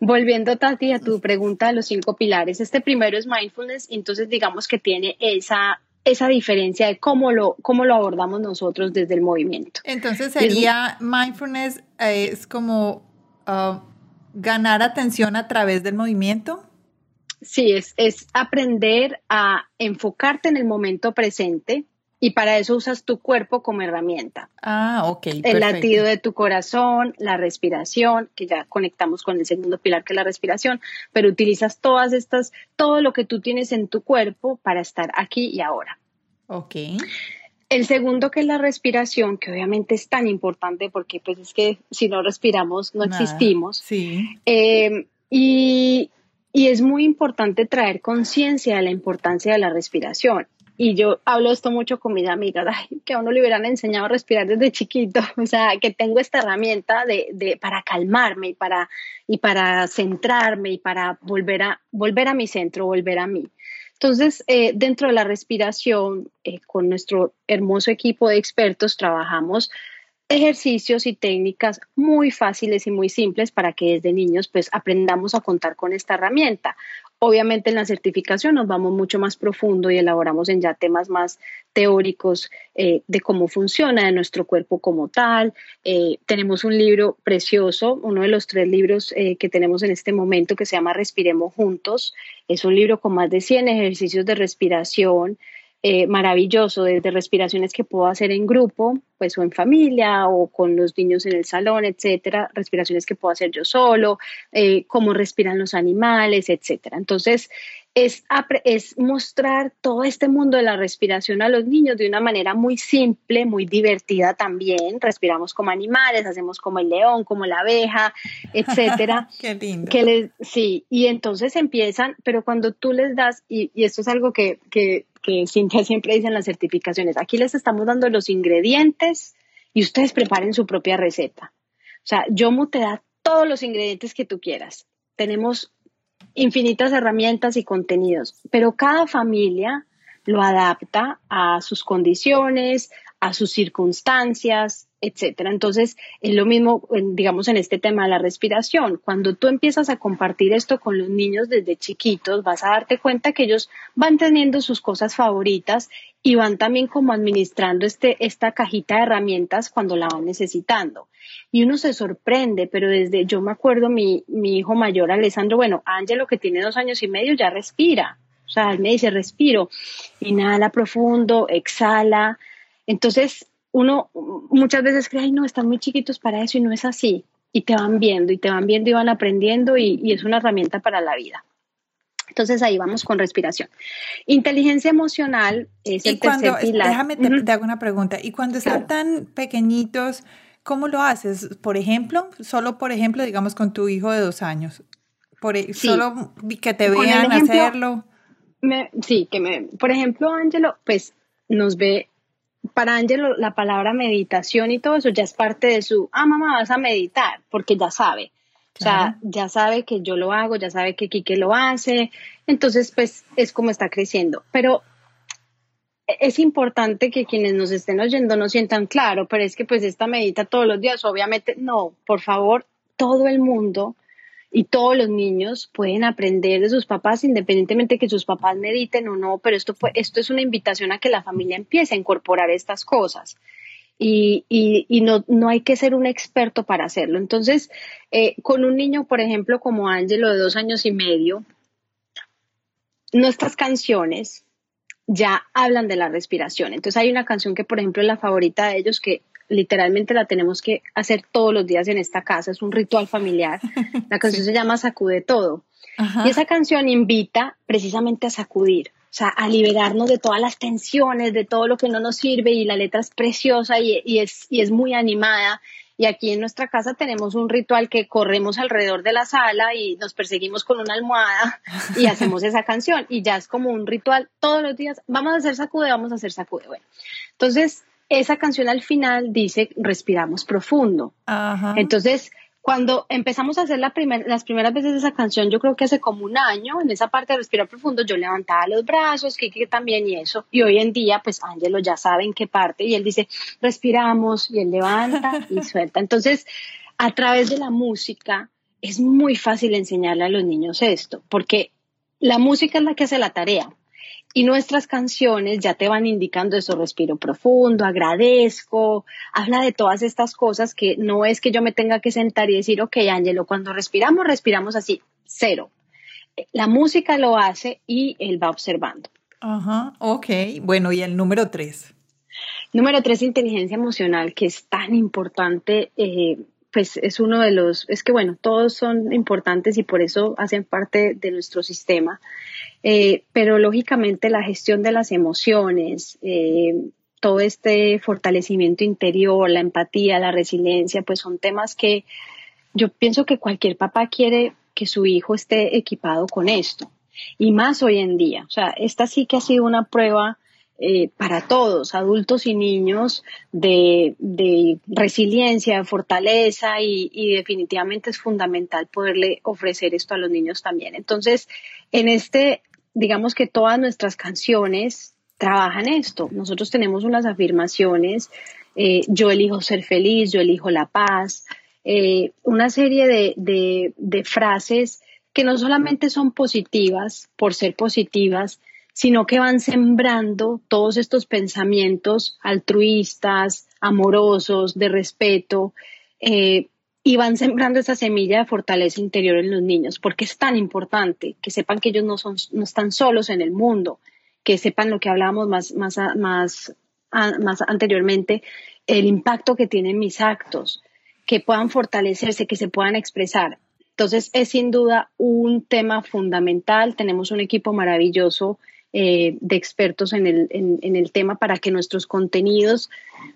volviendo Tati a tu pregunta de los cinco pilares, este primero es mindfulness, entonces digamos que tiene esa esa diferencia de cómo lo, cómo lo abordamos nosotros desde el movimiento. Entonces sería mindfulness eh, es como uh, ganar atención a través del movimiento. Sí, es, es aprender a enfocarte en el momento presente, y para eso usas tu cuerpo como herramienta. Ah, ok. El latido de tu corazón, la respiración, que ya conectamos con el segundo pilar que es la respiración, pero utilizas todas estas, todo lo que tú tienes en tu cuerpo para estar aquí y ahora. Ok. El segundo que es la respiración, que obviamente es tan importante porque pues es que si no respiramos no existimos. Sí. Eh, y, y es muy importante traer conciencia de la importancia de la respiración y yo hablo esto mucho con mis amigas, que a uno le hubieran enseñado a respirar desde chiquito, o sea, que tengo esta herramienta de, de, para calmarme y para, y para centrarme y para volver a, volver a mi centro, volver a mí. Entonces, eh, dentro de la respiración, eh, con nuestro hermoso equipo de expertos, trabajamos ejercicios y técnicas muy fáciles y muy simples para que desde niños pues aprendamos a contar con esta herramienta. Obviamente en la certificación nos vamos mucho más profundo y elaboramos en ya temas más teóricos eh, de cómo funciona de nuestro cuerpo como tal. Eh, tenemos un libro precioso, uno de los tres libros eh, que tenemos en este momento que se llama Respiremos Juntos. Es un libro con más de 100 ejercicios de respiración eh, maravilloso, desde respiraciones que puedo hacer en grupo, pues o en familia o con los niños en el salón, etcétera, respiraciones que puedo hacer yo solo, eh, cómo respiran los animales, etcétera. Entonces, es, es mostrar todo este mundo de la respiración a los niños de una manera muy simple, muy divertida también. Respiramos como animales, hacemos como el león, como la abeja, etcétera. Qué lindo. Que les, sí, y entonces empiezan, pero cuando tú les das, y, y esto es algo que, que, que Cintia siempre dice en las certificaciones, aquí les estamos dando los ingredientes y ustedes preparen su propia receta. O sea, Yomu te da todos los ingredientes que tú quieras. Tenemos infinitas herramientas y contenidos, pero cada familia lo adapta a sus condiciones, a sus circunstancias, etcétera. Entonces, es lo mismo, digamos, en este tema de la respiración. Cuando tú empiezas a compartir esto con los niños desde chiquitos, vas a darte cuenta que ellos van teniendo sus cosas favoritas y van también como administrando este, esta cajita de herramientas cuando la van necesitando. Y uno se sorprende, pero desde, yo me acuerdo, mi, mi hijo mayor, Alessandro, bueno, Ángelo, que tiene dos años y medio, ya respira. O sea, él me dice, respiro, inhala profundo, exhala. Entonces, uno muchas veces cree, ay, no, están muy chiquitos para eso y no es así. Y te van viendo y te van viendo y van aprendiendo y, es una herramienta para la vida. Entonces ahí vamos con respiración. Inteligencia emocional es el tercer pilar. Déjame te, hago una pregunta. Y cuando están tan pequeñitos, ¿cómo lo haces? Por ejemplo, solo por ejemplo, digamos con tu hijo de dos años. Por, e, Solo que te vean hacerlo. sí, que me, por ejemplo, Ángelo, pues nos ve para Ángelo la palabra meditación y todo eso ya es parte de su, ah, mamá, vas a meditar, porque ya sabe. O sea, ya sabe que yo lo hago, ya sabe que Quique lo hace, entonces pues es como está creciendo. Pero es importante que quienes nos estén oyendo no sientan claro, pero es que pues esta medita todos los días, obviamente no, por favor, todo el mundo y todos los niños pueden aprender de sus papás independientemente de que sus papás mediten o no, pero esto, esto es una invitación a que la familia empiece a incorporar estas cosas. Y, y, no, no, hay que ser un experto para hacerlo. Entonces, eh, con un niño, por ejemplo, como Ángelo de dos años y medio, nuestras canciones ya hablan de la respiración. Entonces hay una canción que, por ejemplo, es la favorita de ellos, que literalmente la tenemos que hacer todos los días en esta casa, es un ritual familiar. La canción se llama Sacude Todo. Y esa canción invita precisamente a sacudir, o sea, a liberarnos de todas las tensiones, de todo lo que no nos sirve y la letra es preciosa y, es, y es muy animada. Y aquí en nuestra casa tenemos un ritual que corremos alrededor de la sala y nos perseguimos con una almohada y hacemos esa canción. Y ya es como un ritual todos los días. Vamos a hacer sacude, vamos a hacer sacude. Bueno, entonces esa canción al final dice respiramos profundo. Entonces, cuando empezamos a hacer la las primeras veces esa canción, yo creo que hace como un año, en esa parte de respirar profundo, yo levantaba los brazos, Kiki también y eso. Y hoy en día, pues Ángelo ya sabe en qué parte y él dice, respiramos y él levanta y suelta. Entonces, a través de la música, es muy fácil enseñarle a los niños esto, porque la música es la que hace la tarea. Y nuestras canciones ya te van indicando eso, respiro profundo, agradezco, habla de todas estas cosas que no es que yo me tenga que sentar y decir, ok, Ángelo, cuando respiramos, respiramos así, cero. La música lo hace y él va observando. Ajá, ok. Bueno, y el número tres. Número tres, inteligencia emocional, que es tan importante. Eh, pues es uno de los, es que bueno, todos son importantes y por eso hacen parte de nuestro sistema. Eh, pero lógicamente la gestión de las emociones, eh, todo este fortalecimiento interior, la empatía, la resiliencia, pues son temas que yo pienso que cualquier papá quiere que su hijo esté equipado con esto. Y más hoy en día. O sea, esta sí que ha sido una prueba eh, para todos, adultos y niños, de, resiliencia, de fortaleza y, definitivamente es fundamental poderle ofrecer esto a los niños también. Entonces, en este digamos que todas nuestras canciones trabajan esto. Nosotros tenemos unas afirmaciones, eh, yo elijo ser feliz, yo elijo la paz, eh, una serie de, de, frases que no solamente son positivas por ser positivas, sino que van sembrando todos estos pensamientos altruistas, amorosos, de respeto, eh, y van sembrando esa semilla de fortaleza interior en los niños, porque es tan importante que sepan que ellos no, son, no están solos en el mundo, que sepan lo que hablábamos más, más, más, más anteriormente, el impacto que tienen mis actos, que puedan fortalecerse, que se puedan expresar. Entonces es sin duda un tema fundamental. Tenemos un equipo maravilloso eh, de expertos en el, en el tema para que nuestros contenidos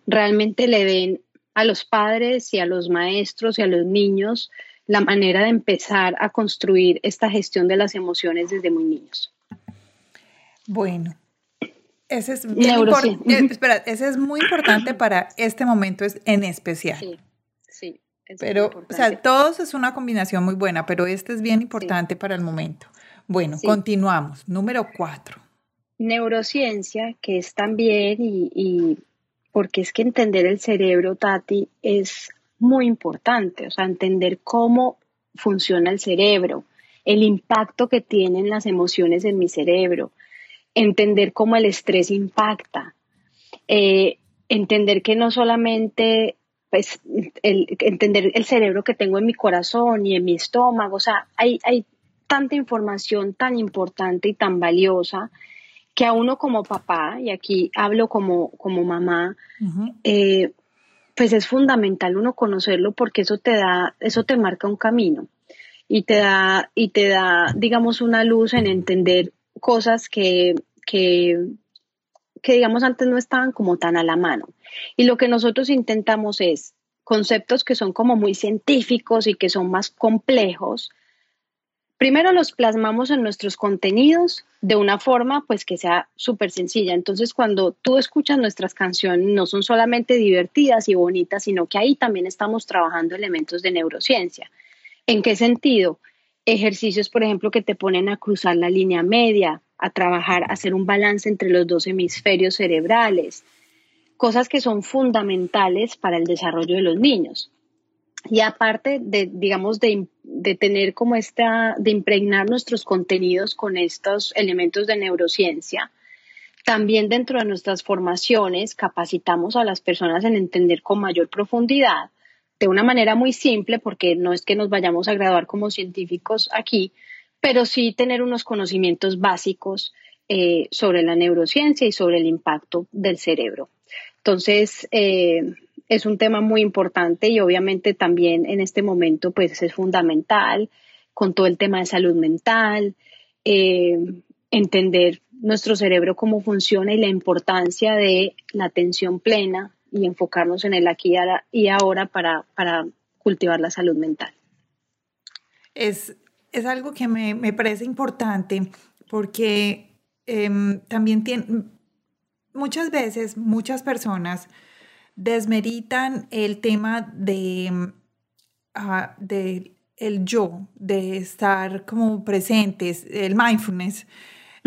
realmente le den a los padres y a los maestros y a los niños la manera de empezar a construir esta gestión de las emociones desde muy niños. Bueno, ese es, eh, espera, ese es muy importante para este momento en especial. Sí, sí. Pero, o sea, todos es una combinación muy buena, pero este es bien importante para el momento. Bueno, continuamos. Número cuatro. Neurociencia, que es también, y porque es que entender el cerebro, Tati, es muy importante, o sea, entender cómo funciona el cerebro, el impacto que tienen las emociones en mi cerebro, entender cómo el estrés impacta, eh, entender que no solamente, pues, entender el cerebro que tengo en mi corazón y en mi estómago, o sea, hay, hay tanta información tan importante y tan valiosa que a uno como papá, y aquí hablo como, como mamá, eh, pues es fundamental uno conocerlo porque eso te da, eso te marca un camino y te da, y te da, digamos, una luz en entender cosas que, que, que, digamos, antes no estaban como tan a la mano. Y lo que nosotros intentamos es conceptos que son como muy científicos y que son más complejos, Primero los plasmamos en nuestros contenidos de una forma pues que sea súper sencilla. Entonces cuando tú escuchas nuestras canciones no son solamente divertidas y bonitas, sino que ahí también estamos trabajando elementos de neurociencia. ¿En qué sentido? Ejercicios, por ejemplo, que te ponen a cruzar la línea media, a trabajar, a hacer un balance entre los dos hemisferios cerebrales, cosas que son fundamentales para el desarrollo de los niños. Y aparte de, digamos, de, de, tener como esta, de impregnar nuestros contenidos con estos elementos de neurociencia, también dentro de nuestras formaciones capacitamos a las personas en entender con mayor profundidad, de una manera muy simple, porque no es que nos vayamos a graduar como científicos aquí, pero sí tener unos conocimientos básicos eh, sobre la neurociencia y sobre el impacto del cerebro. Entonces, eh, es un tema muy importante y obviamente también en este momento pues es fundamental con todo el tema de salud mental, eh, entender nuestro cerebro cómo funciona y la importancia de la atención plena y enfocarnos en el aquí y ahora para, para cultivar la salud mental. Es, es algo que me, me parece importante porque em, también tiene, muchas veces muchas personas desmeritan el tema de, uh, de el yo, de estar como presentes, el mindfulness.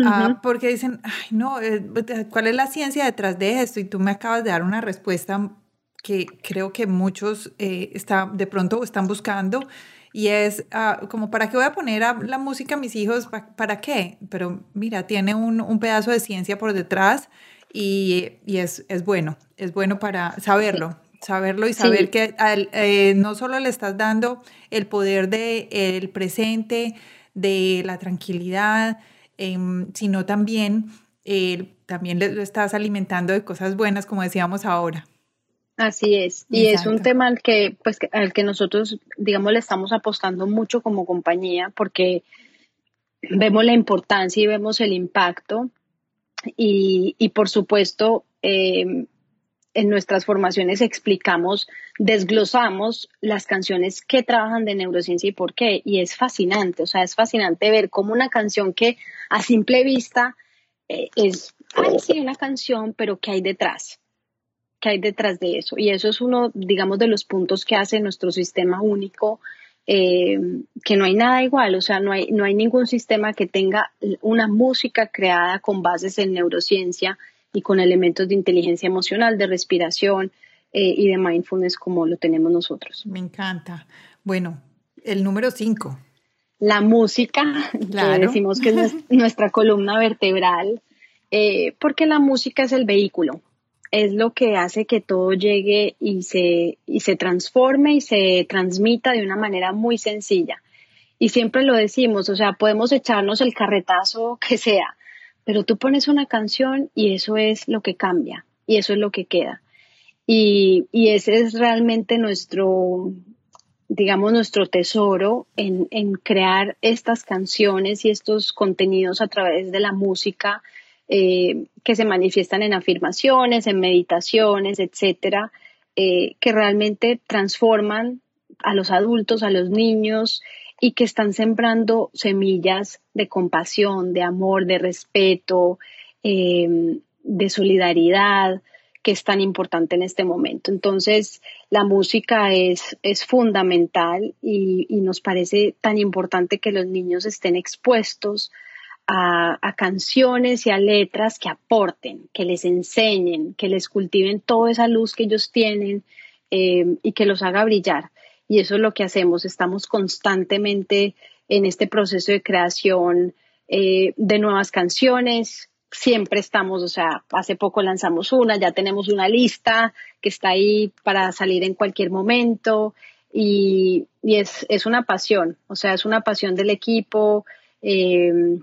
Ah, porque dicen, ay, no, eh, ¿cuál es la ciencia detrás de esto? Y tú me acabas de dar una respuesta que creo que muchos eh, está, de pronto están buscando y es ah, como, ¿para qué voy a poner la música a mis hijos? ¿Para, qué? Pero mira, tiene un, un, pedazo de ciencia por detrás y, y es, es, bueno, es bueno para saberlo, saberlo y saber que eh, no solo le estás dando el poder del el presente, de la tranquilidad, Em, sino también, eh, también lo estás alimentando de cosas buenas, como decíamos ahora. Así es, y es un tema al que, pues, al que nosotros, digamos, le estamos apostando mucho como compañía, porque vemos la importancia y vemos el impacto, y, y por supuesto, eh, en nuestras formaciones explicamos, desglosamos las canciones que trabajan de neurociencia y por qué. Y es fascinante, o sea, es fascinante ver cómo una canción que a simple vista eh, es, ay, sí, una canción, pero ¿qué hay detrás? ¿Qué hay detrás de eso? Y eso es uno, digamos, de los puntos que hace nuestro sistema único, eh, que no hay nada igual, o sea, no hay, no hay ningún sistema que tenga una música creada con bases en neurociencia y con elementos de inteligencia emocional, de respiración eh, y de mindfulness como lo tenemos nosotros. Me encanta. Bueno, el número cinco. La música, que decimos que es nuestra columna vertebral, eh, porque la música es el vehículo, es lo que hace que todo llegue y se, y se transforme y se transmita de una manera muy sencilla. Y siempre lo decimos, o sea, podemos echarnos el carretazo que sea, pero tú pones una canción y eso es lo que cambia y eso es lo que queda. Y, ese es realmente nuestro, digamos, nuestro tesoro en, crear estas canciones y estos contenidos a través de la música eh, que se manifiestan en afirmaciones, en meditaciones, etcétera, eh, que realmente transforman a los adultos, a los niños y que están sembrando semillas de compasión, de amor, de respeto, em, de solidaridad, que es tan importante en este momento. Entonces, la música es, es fundamental y, nos parece tan importante que los niños estén expuestos a, canciones y a letras que aporten, que les enseñen, que les cultiven toda esa luz que ellos tienen em, y que los haga brillar y eso es lo que hacemos. Estamos constantemente en este proceso de creación eh, de nuevas canciones. Siempre estamos, o sea, hace poco lanzamos una, ya tenemos una lista que está ahí para salir en cualquier momento y, es, una pasión, o sea, es una pasión del equipo eh,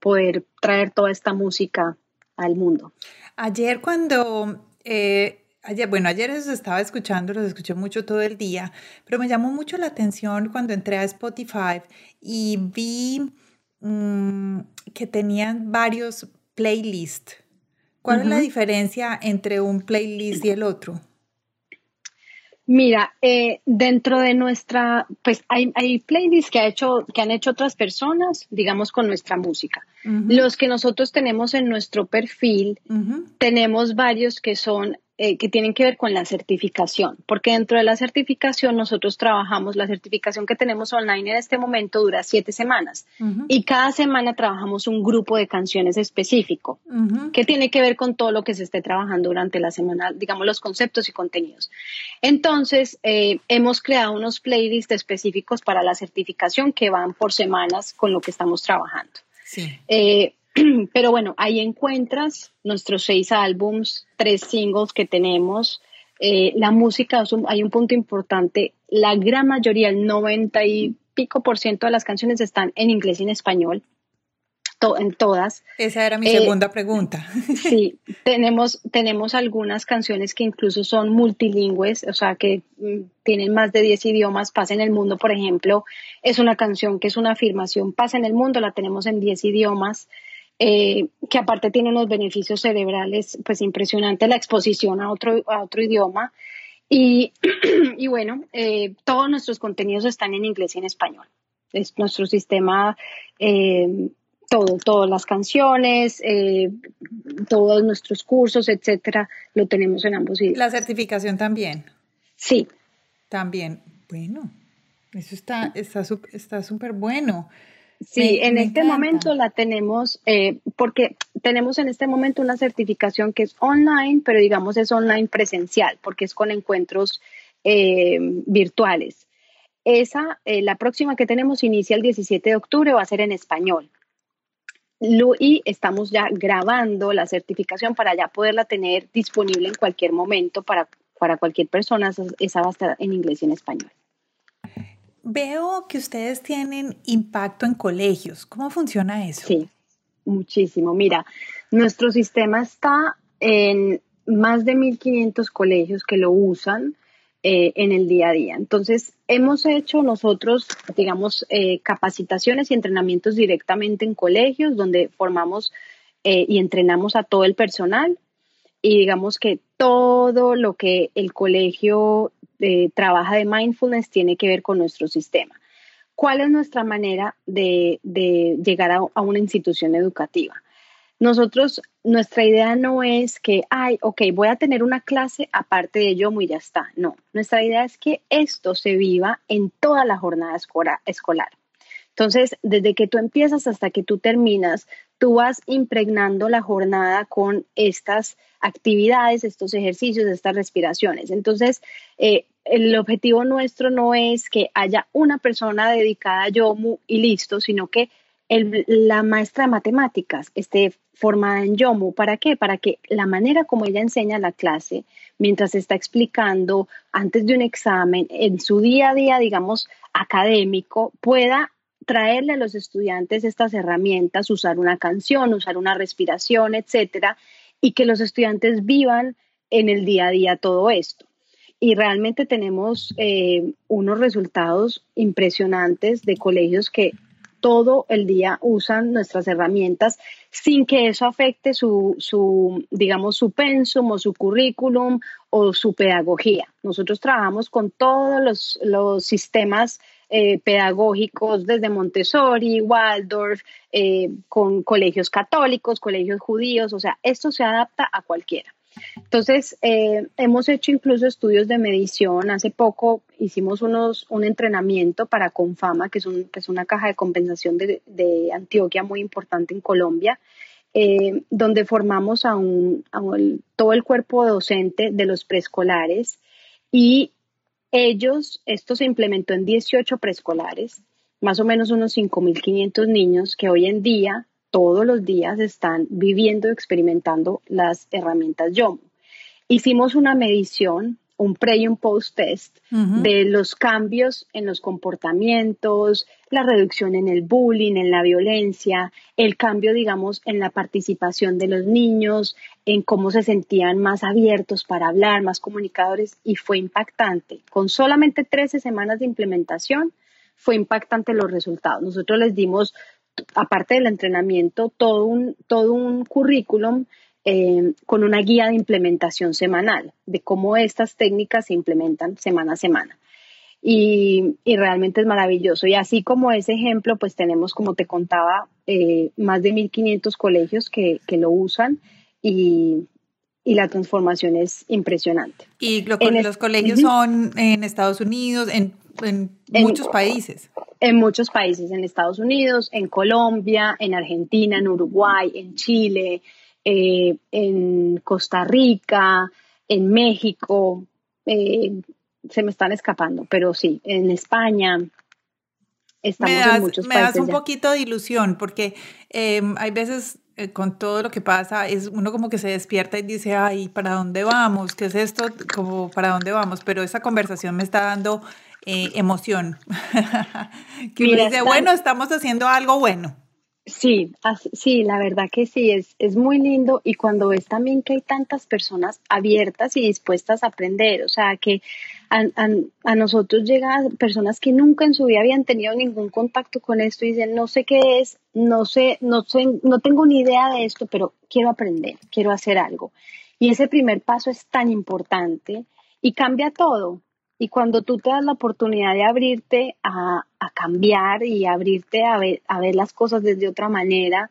poder traer toda esta música al mundo. Ayer cuando eh, Ayer, bueno, ayer los estaba escuchando, los escuché mucho todo el día, pero me llamó mucho la atención cuando entré a Spotify y vi mm, que tenían varios playlists. ¿Cuál es la diferencia entre un playlist y el otro? Mira, eh, dentro de nuestra, pues hay, playlists que, ha hecho, que han hecho otras personas, digamos, con nuestra música. Los que nosotros tenemos en nuestro perfil, tenemos varios que son eh, que tienen que ver con la certificación, porque dentro de la certificación nosotros trabajamos, la certificación que tenemos online en este momento dura siete semanas y cada semana trabajamos un grupo de canciones específico que tiene que ver con todo lo que se esté trabajando durante la semana, digamos los conceptos y contenidos. Entonces, eh, hemos creado unos playlists específicos para la certificación que van por semanas con lo que estamos trabajando. Sí. Eh, Pero bueno, ahí encuentras nuestros seis álbums, tres singles que tenemos. Eh, la música, hay un punto importante, la gran mayoría, el 90 y pico por ciento de las canciones están en inglés y en español, en todas. Esa era mi segunda pregunta. Sí, tenemos, tenemos algunas canciones que incluso son multilingües, o sea, que mm, tienen más de 10 idiomas. Pasa en el mundo, por ejemplo, es una canción que es una afirmación, pasa en el mundo, la tenemos en 10 idiomas. Eh, que aparte tiene unos beneficios cerebrales pues impresionantes, la exposición a otro, a otro idioma. Y, y bueno, eh, todos nuestros contenidos están en inglés y en español. Es nuestro sistema, eh, todo, todas las canciones, todos nuestros cursos, etcétera, lo tenemos en ambos idiomas. La certificación también. Sí. También. Bueno, eso está súper está, está bueno. Sí, en este momento la tenemos, eh, porque tenemos en este momento una certificación que es online, pero digamos es online presencial, porque es con encuentros eh, virtuales. Esa, eh, la próxima que tenemos inicia el 17 de octubre, va a ser en español. Y estamos ya grabando la certificación para ya poderla tener disponible en cualquier momento para, para cualquier persona. Esa va a estar en inglés y en español. Veo que ustedes tienen impacto en colegios. ¿Cómo funciona eso? Sí, muchísimo. Mira, nuestro sistema está en más de 1.500 colegios que lo usan eh, en el día a día. Entonces, hemos hecho nosotros, digamos, eh, capacitaciones y entrenamientos directamente en colegios donde formamos eh, y entrenamos a todo el personal y digamos que todo lo que el colegio trabaja de mindfulness tiene que ver con nuestro sistema. ¿Cuál es nuestra manera de, llegar a, una institución educativa? Nosotros, nuestra idea no es que, ay, ok, voy a tener una clase aparte de yo y ya está. No, nuestra idea es que esto se viva en toda la jornada escolar. Entonces, desde que tú empiezas hasta que tú terminas, tú vas impregnando la jornada con estas actividades, estos ejercicios, estas respiraciones. Entonces, eh, el objetivo nuestro no es que haya una persona dedicada a Yomu y listo, sino que la maestra de matemáticas esté formada en Yomu. ¿Para qué? Para que la manera como ella enseña la clase, mientras está explicando antes de un examen, en su día a día, digamos, académico, pueda traerle a los estudiantes estas herramientas, usar una canción, usar una respiración, etcétera, y que los estudiantes vivan en el día a día todo esto. Y realmente tenemos eh, unos resultados impresionantes de colegios que todo el día usan nuestras herramientas sin que eso afecte su, su, digamos, su pensum o su currículum o su pedagogía. Nosotros trabajamos con todos los, los sistemas eh, pedagógicos desde Montessori, Waldorf, eh, con colegios católicos, colegios judíos, o sea, esto se adapta a cualquiera. Entonces, eh, hemos hecho incluso estudios de medición. Hace poco hicimos unos, un entrenamiento para Confama, que es, un, es una caja de compensación de, de, Antioquia muy importante en Colombia, donde formamos a, un, a todo el cuerpo docente de los preescolares y ellos, esto se implementó en 18 preescolares, más o menos unos 5.500 niños que hoy en día, todos los días, están viviendo, experimentando las herramientas YOMO. Hicimos una medición un pre y un post test de los cambios en los comportamientos, la reducción en el bullying, en la violencia, el cambio, digamos, en la participación de los niños, en cómo se sentían más abiertos para hablar, más comunicadores, y fue impactante. Con solamente 13 semanas de implementación, fue impactante los resultados. Nosotros les dimos, aparte del entrenamiento, todo un, todo un currículum eh, con una guía de implementación semanal de cómo estas técnicas se implementan semana a semana. Y, realmente es maravilloso. Y así como ese ejemplo, pues tenemos, como te contaba, eh, más de 1.500 colegios que, lo usan y, y la transformación es impresionante. Y los colegios son en Estados Unidos, en, muchos países. En muchos países, en Estados Unidos, en Colombia, en Argentina, en Uruguay, en Chile, eh, en Costa Rica, en México, eh, se me están escapando, pero sí, en España. Estamos en muchos países. Me das un poquito de ilusión porque em, hay veces eh, con todo lo que pasa, es uno como que se despierta y dice, ay, ¿para dónde vamos? ¿Qué es esto? Como, ¿para dónde vamos? Pero esa conversación me está dando eh, emoción. que dice, bueno, estamos haciendo algo bueno. Sí, sí, la verdad que sí, es, es muy lindo y cuando ves también que hay tantas personas abiertas y dispuestas a aprender, o sea, que a, nosotros llegan personas que nunca en su vida habían tenido ningún contacto con esto y dicen, no sé qué es, no sé, no sé, no tengo ni idea de esto, pero quiero aprender, quiero hacer algo. Y ese primer paso es tan importante y cambia todo, y cuando tú te das la oportunidad de abrirte a, cambiar y abrirte a ver, a ver las cosas desde otra manera,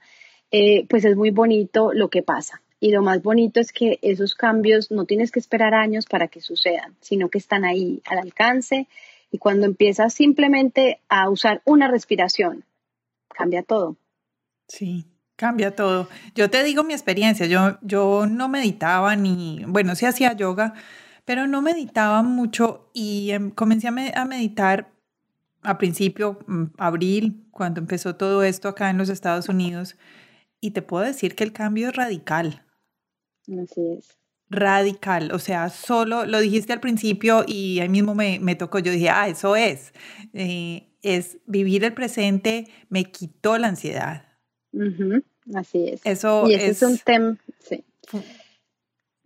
eh, pues es muy bonito lo que pasa. Y lo más bonito es que esos cambios no tienes que esperar años para que sucedan, sino que están ahí al alcance. Y cuando empiezas simplemente a usar una respiración, cambia todo. Sí, cambia todo. Yo te digo mi experiencia, yo, yo no meditaba ni, bueno, sí hacía yoga, pero no meditaba mucho y em, comencé a, meditar a principio, mm, abril, cuando empezó todo esto acá en los Estados Unidos, y te puedo decir que el cambio es radical. Así es. Radical, o sea, solo lo dijiste al principio y ahí mismo me, tocó, yo dije, ah, eso es, eh, es vivir el presente, me quitó la ansiedad. Así es. Eso y ese es, un tema, sí.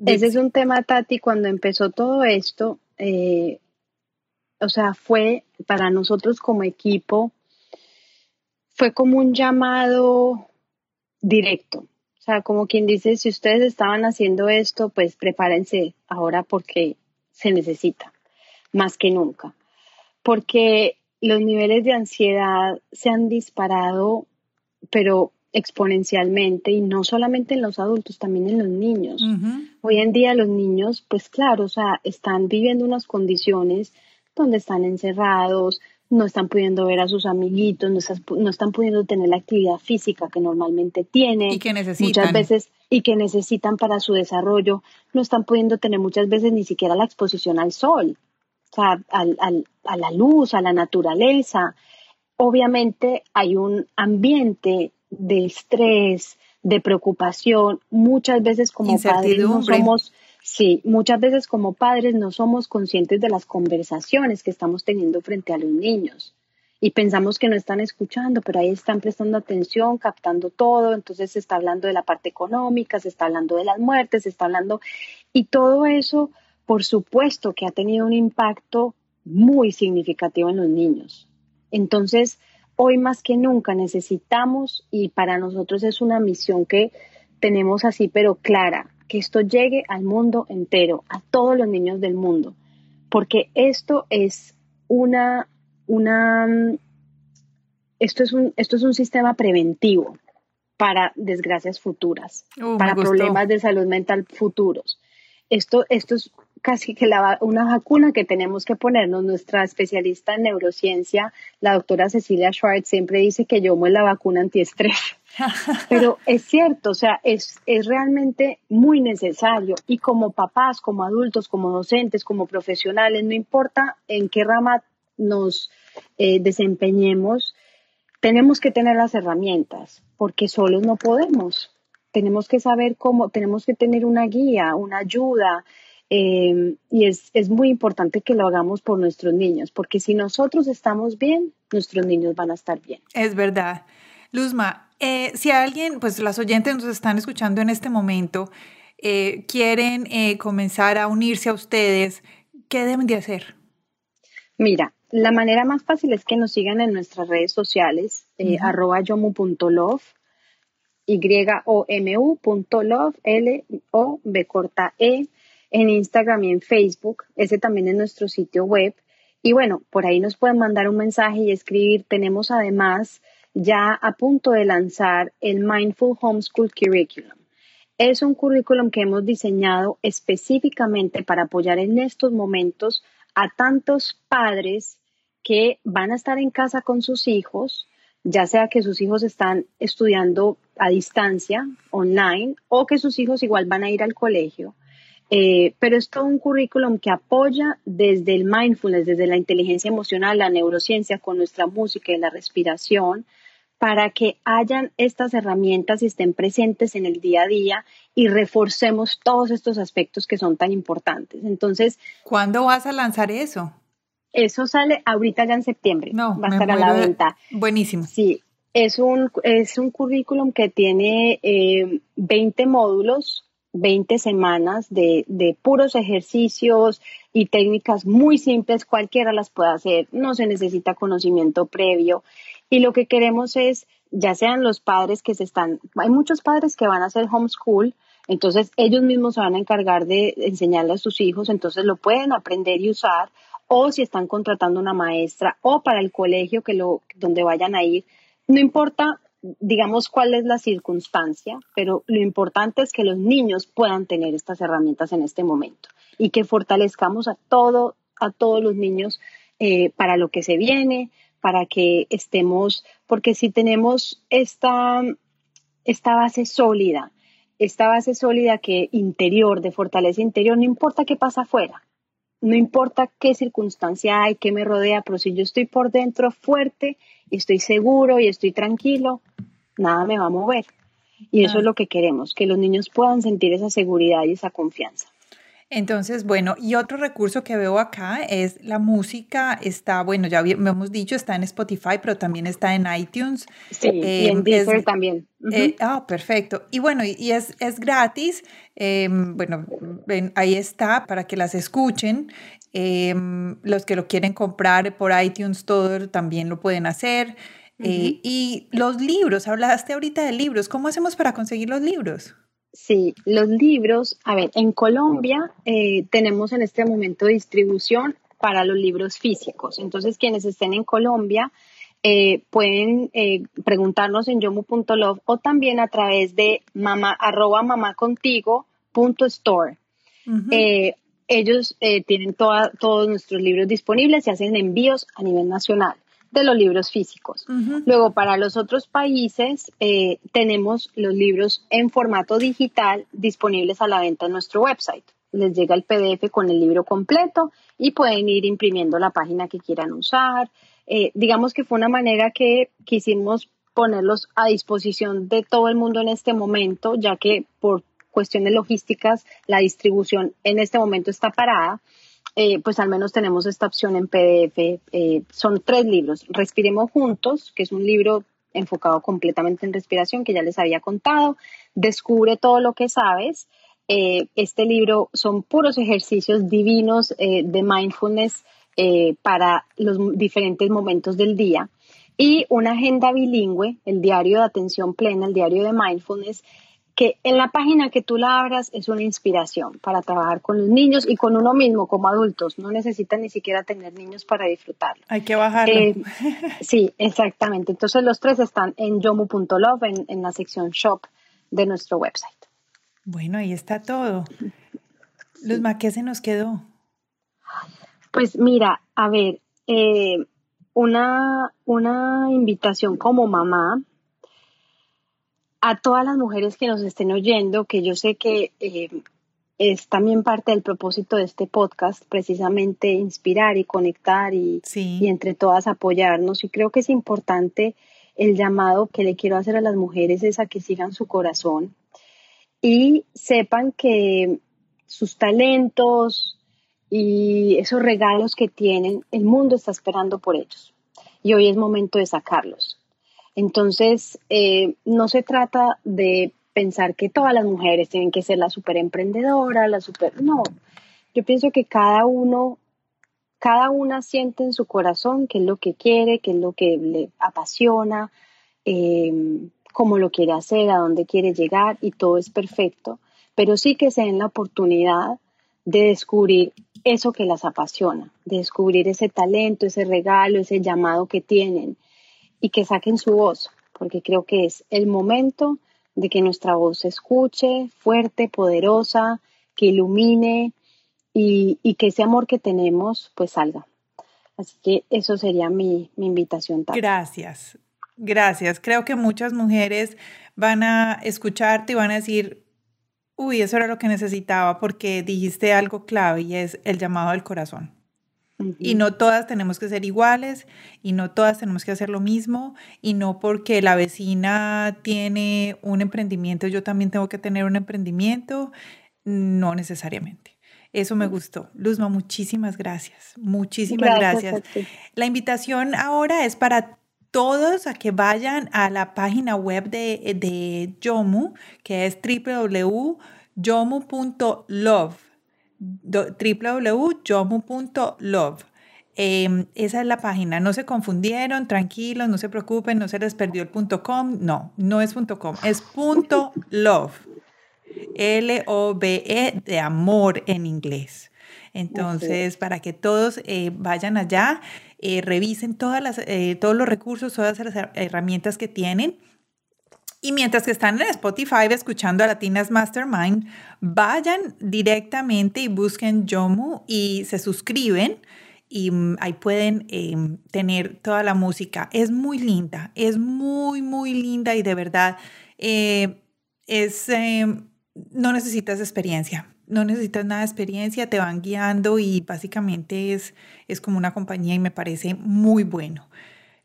Ese es un tema, Tati, cuando empezó todo esto, eh, o sea, fue para nosotros como equipo, fue como un llamado directo. O sea, como quien dice, si ustedes estaban haciendo esto, pues prepárense ahora porque se necesita, más que nunca. Porque los niveles de ansiedad se han disparado, pero exponencialmente y no solamente en los adultos, también en los niños. Hoy en día los niños, pues claro, o sea, están viviendo unas condiciones donde están encerrados, no están pudiendo ver a sus amiguitos, no, están pudiendo tener la actividad física que normalmente tienen. Y que necesitan. Muchas veces, y que necesitan para su desarrollo, no están pudiendo tener muchas veces ni siquiera la exposición al sol, o sea, a la luz, a la naturaleza. Obviamente hay un ambiente de estrés, de preocupación, muchas veces como padres no somos, sí, muchas veces como padres no somos conscientes de las conversaciones que estamos teniendo frente a los niños. Y pensamos que no están escuchando, pero ahí están prestando atención, captando todo, entonces se está hablando de la parte económica, se está hablando de las muertes, se está hablando. Y todo eso, por supuesto que ha tenido un impacto muy significativo en los niños. Entonces, hoy más que nunca necesitamos y para nosotros es una misión que tenemos así pero clara, que esto llegue al mundo entero, a todos los niños del mundo, porque esto es una, una, esto es un, esto es un sistema preventivo para desgracias futuras, uh, para problemas de salud mental futuros. Esto, esto es casi que la, una vacuna que tenemos que ponernos. Nuestra especialista en neurociencia, la doctora Cecilia Schwartz, siempre dice que yo es la vacuna antiestrés. Pero es cierto, o sea, es, es realmente muy necesario. Y como papás, como adultos, como docentes, como profesionales, no importa en qué rama nos eh, desempeñemos, tenemos que tener las herramientas, porque solos no podemos. Tenemos que saber cómo, tenemos que tener una guía, una ayuda, eh, y es, es, muy importante que lo hagamos por nuestros niños, porque si nosotros estamos bien, nuestros niños van a estar bien. Es verdad. Luzma, eh, si alguien, pues las oyentes nos están escuchando en este momento, eh, quieren comenzar a unirse a ustedes, ¿qué deben de hacer? Mira, la manera más fácil es que nos sigan en nuestras redes sociales, arroba yomu.love, y-o-m-u.love, L-O-B corta E, en Instagram y en Facebook. Ese también es nuestro sitio web. Y bueno, por ahí nos pueden mandar un mensaje y escribir. Tenemos además ya a punto de lanzar el Mindful Homeschool Curriculum. es un currículum que hemos diseñado específicamente para apoyar en estos momentos a tantos padres que van a estar en casa con sus hijos, ya sea que sus hijos están estudiando a distancia, online, o que sus hijos igual van a ir al colegio. Eh, pero es todo un currículum que apoya desde el mindfulness, desde la inteligencia emocional, la neurociencia, con nuestra música y la respiración, para que hayan estas herramientas y estén presentes en el día a día y reforcemos todos estos aspectos que son tan importantes. Entonces, ¿cuándo vas a lanzar eso? Eso sale ahorita ya en septiembre. No, va a estar a la venta. Buenísimo. Sí, es un, es un currículum que tiene 20 eh, módulos, 20 semanas de, de, puros ejercicios y técnicas muy simples, cualquiera las puede hacer, no se necesita conocimiento previo. Y lo que queremos es, ya sean los padres que se están, hay muchos padres que van a hacer homeschool, entonces ellos mismos se van a encargar de enseñarle a sus hijos, entonces lo pueden aprender y usar, o si están contratando una maestra, o para el colegio que lo, donde vayan a ir, no importa, digamos, cuál es la circunstancia, pero lo importante es que los niños puedan tener estas herramientas en este momento y que fortalezcamos a todo, a todos los niños eh, para lo que se viene, para que estemos, porque si tenemos esta, esta base sólida, esta base sólida que interior, de fortaleza interior, no importa qué pasa afuera, no importa qué circunstancia hay, qué me rodea, pero si yo estoy por dentro fuerte y estoy seguro y estoy tranquilo, nada me va a mover. Y eso es lo que queremos, que los niños puedan sentir esa seguridad y esa confianza. Entonces, bueno, y otro recurso que veo acá es la música. Está, bueno, ya hemos dicho, está en Spotify, pero también está en iTunes. Sí, y en em, Deezer también. Eh, ah, perfecto. Y bueno, y es, es gratis. Em, bueno, ven, ahí está para que las escuchen. Em, los que lo quieren comprar por iTunes, todo también lo pueden hacer. Eh, y los libros, hablaste ahorita de libros. ¿Cómo hacemos para conseguir los libros? Sí, los libros, a ver, en Colombia eh, tenemos en este momento distribución para los libros físicos. Entonces, quienes estén en Colombia eh, pueden eh, preguntarnos en yomu.love o también a través de mama, arroba mamacontigo.store. ellos tienen todos nuestros libros disponibles y hacen envíos a nivel nacional de los libros físicos. Luego, para los otros países, eh, tenemos los libros en formato digital disponibles a la venta en nuestro website. Les llega el PDF con el libro completo y pueden ir imprimiendo la página que quieran usar. Eh, digamos que fue una manera que quisimos ponerlos a disposición de todo el mundo en este momento, ya que por cuestiones logísticas la distribución en este momento está parada eh, pues al menos tenemos esta opción en PDF. Eh, son tres libros. Respiremos Juntos, que es un libro enfocado completamente en respiración, que ya les había contado. Descubre todo lo que sabes. Eh, este libro son puros ejercicios divinos de mindfulness para los diferentes momentos del día. Y una agenda bilingüe, el diario de atención plena, el diario de mindfulness, que en la página que tú la abras es una inspiración para trabajar con los niños y con uno mismo como adultos. No necesitan ni siquiera tener niños para disfrutarlo. Hay que bajarlo. Eh, sí, exactamente. Entonces los tres están en yomu.love, en, en la sección shop de nuestro website. Bueno, ahí está todo. Luzma, ¿qué se nos quedó? Pues mira, a ver, eh, una, una invitación como mamá a todas las mujeres que nos estén oyendo, que yo sé que eh, es también parte del propósito de este podcast, precisamente inspirar y conectar y, y, entre todas apoyarnos. Y creo que es importante el llamado que le quiero hacer a las mujeres es a que sigan su corazón y sepan que sus talentos y esos regalos que tienen, el mundo está esperando por ellos. Y hoy es momento de sacarlos. Entonces, eh, no se trata de pensar que todas las mujeres tienen que ser la super emprendedora, la super... No, yo pienso que cada uno, cada una siente en su corazón qué es lo que quiere, qué es lo que le apasiona, eh, cómo lo quiere hacer, a dónde quiere llegar y todo es perfecto, pero sí que se den la oportunidad de descubrir eso que las apasiona, de descubrir ese talento, ese regalo, ese llamado que tienen y que saquen su voz, porque creo que es el momento de que nuestra voz se escuche fuerte, poderosa, que ilumine y, y que ese amor que tenemos pues salga. Así que eso sería mi, mi invitación. Gracias, gracias. Creo que muchas mujeres van a escucharte y van a decir, uy, eso era lo que necesitaba porque dijiste algo clave y es el llamado del corazón. Y no todas tenemos que ser iguales y no todas tenemos que hacer lo mismo y no porque la vecina tiene un emprendimiento, yo también tengo que tener un emprendimiento, no necesariamente. Eso me gustó. Luzma, muchísimas gracias. Muchísimas gracias. La invitación ahora es para todos a que vayan a la página web de, de Yomu, que es www.yomu.love www.yomu.love. Em, esa es la página. No se confundieron, tranquilos, no se preocupen, no se les perdió el punto .com. No, no es punto .com, es punto .love. L-O-V-E de amor en inglés. Entonces, para que todos eh, vayan allá, eh, revisen todas las, eh, todos los recursos, todas las herramientas que tienen y mientras que están en Spotify escuchando a Latinas Mastermind, vayan directamente y busquen Yomu y se suscriben y mm, ahí pueden em, tener toda la música. Es muy linda, es muy, muy linda y de verdad eh, es, em, no necesitas experiencia. No necesitas nada de experiencia, te van guiando y básicamente es, es como una compañía y me parece muy bueno.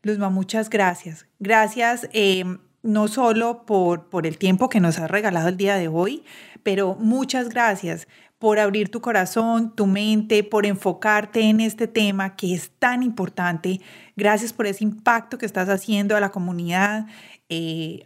Luzma, muchas gracias. Gracias em, no solo por, por el tiempo que nos has regalado el día de hoy, pero muchas gracias por abrir tu corazón, tu mente, por enfocarte en este tema que es tan importante. Gracias por ese impacto que estás haciendo a la comunidad, eh,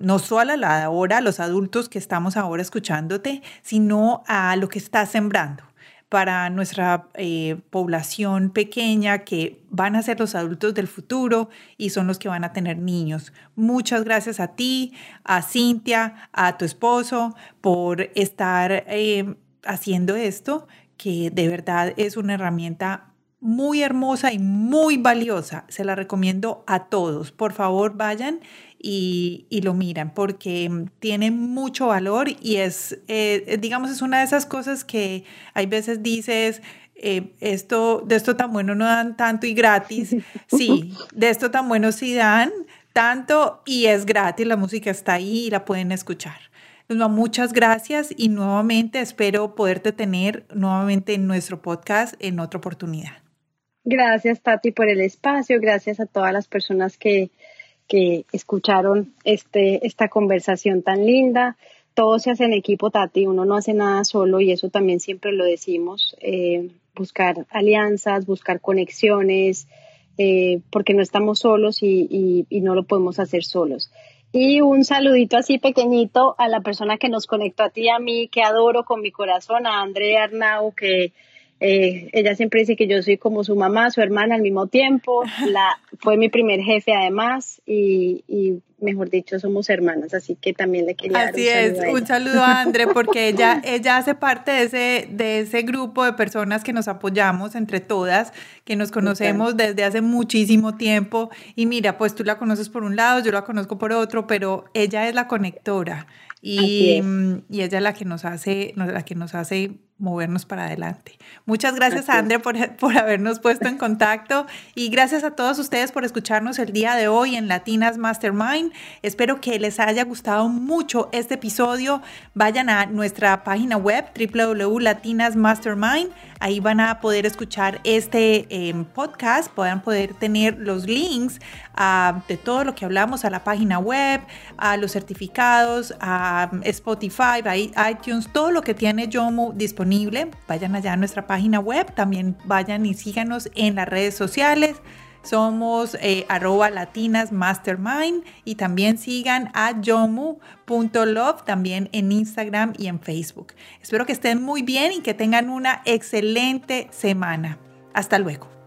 no solo a la hora, a los adultos que estamos ahora escuchándote, sino a lo que estás sembrando para nuestra eh, población pequeña que van a ser los adultos del futuro y son los que van a tener niños. Muchas gracias a ti, a Cintia, a tu esposo por estar eh, haciendo esto, que de verdad es una herramienta muy hermosa y muy valiosa. Se la recomiendo a todos. Por favor, vayan y, lo miran porque mm, tiene mucho valor y es, eh, digamos, es una de esas cosas que hay veces dices, eh, esto, de esto tan bueno no dan tanto y gratis. Sí, de esto tan bueno sí dan tanto y es gratis, la música está ahí y la pueden escuchar. muchas gracias y nuevamente espero poderte tener nuevamente en nuestro podcast en otra oportunidad. Gracias, Tati, por el espacio. Gracias a todas las personas que que escucharon este, esta conversación tan linda. Todo se hace en equipo, Tati, uno no hace nada solo y eso también siempre lo decimos. Eh, buscar alianzas, buscar conexiones, eh, porque no estamos solos y, y, no lo podemos hacer solos. Y un saludito así pequeñito a la persona que nos conectó a ti a mí, que adoro con mi corazón, a Andrea Arnau, que eh, ella siempre dice que yo soy como su mamá, su hermana al mismo tiempo. La, fue mi primer jefe además y, y mejor dicho, somos hermanas, así que también le quería Así dar un es, un saludo a Andre, porque ella, ella hace parte de ese, de ese grupo de personas que nos apoyamos entre todas, que nos conocemos desde hace muchísimo tiempo. Y mira, pues tú la conoces por un lado, yo la conozco por otro, pero ella es la conectora. Y, y ella es la que nos hace, la que nos hace movernos para adelante. Muchas gracias, André, por, por, habernos puesto en contacto y gracias a todos ustedes por escucharnos el día de hoy en Latinas Mastermind. Espero que les haya gustado mucho este episodio. Vayan a nuestra página web www.latinasmastermind. Ahí van a poder escuchar este em, podcast, puedan poder tener los links de todo lo que hablamos a la página web, a los certificados, a Spotify, a iTunes, todo lo que tiene Yomu disponible. Vayan allá a nuestra página web, también vayan y síganos en las redes sociales. Somos eh, arroba latinas mastermind y también sigan a yomu.love también en Instagram y en Facebook. Espero que estén muy bien y que tengan una excelente semana. Hasta luego.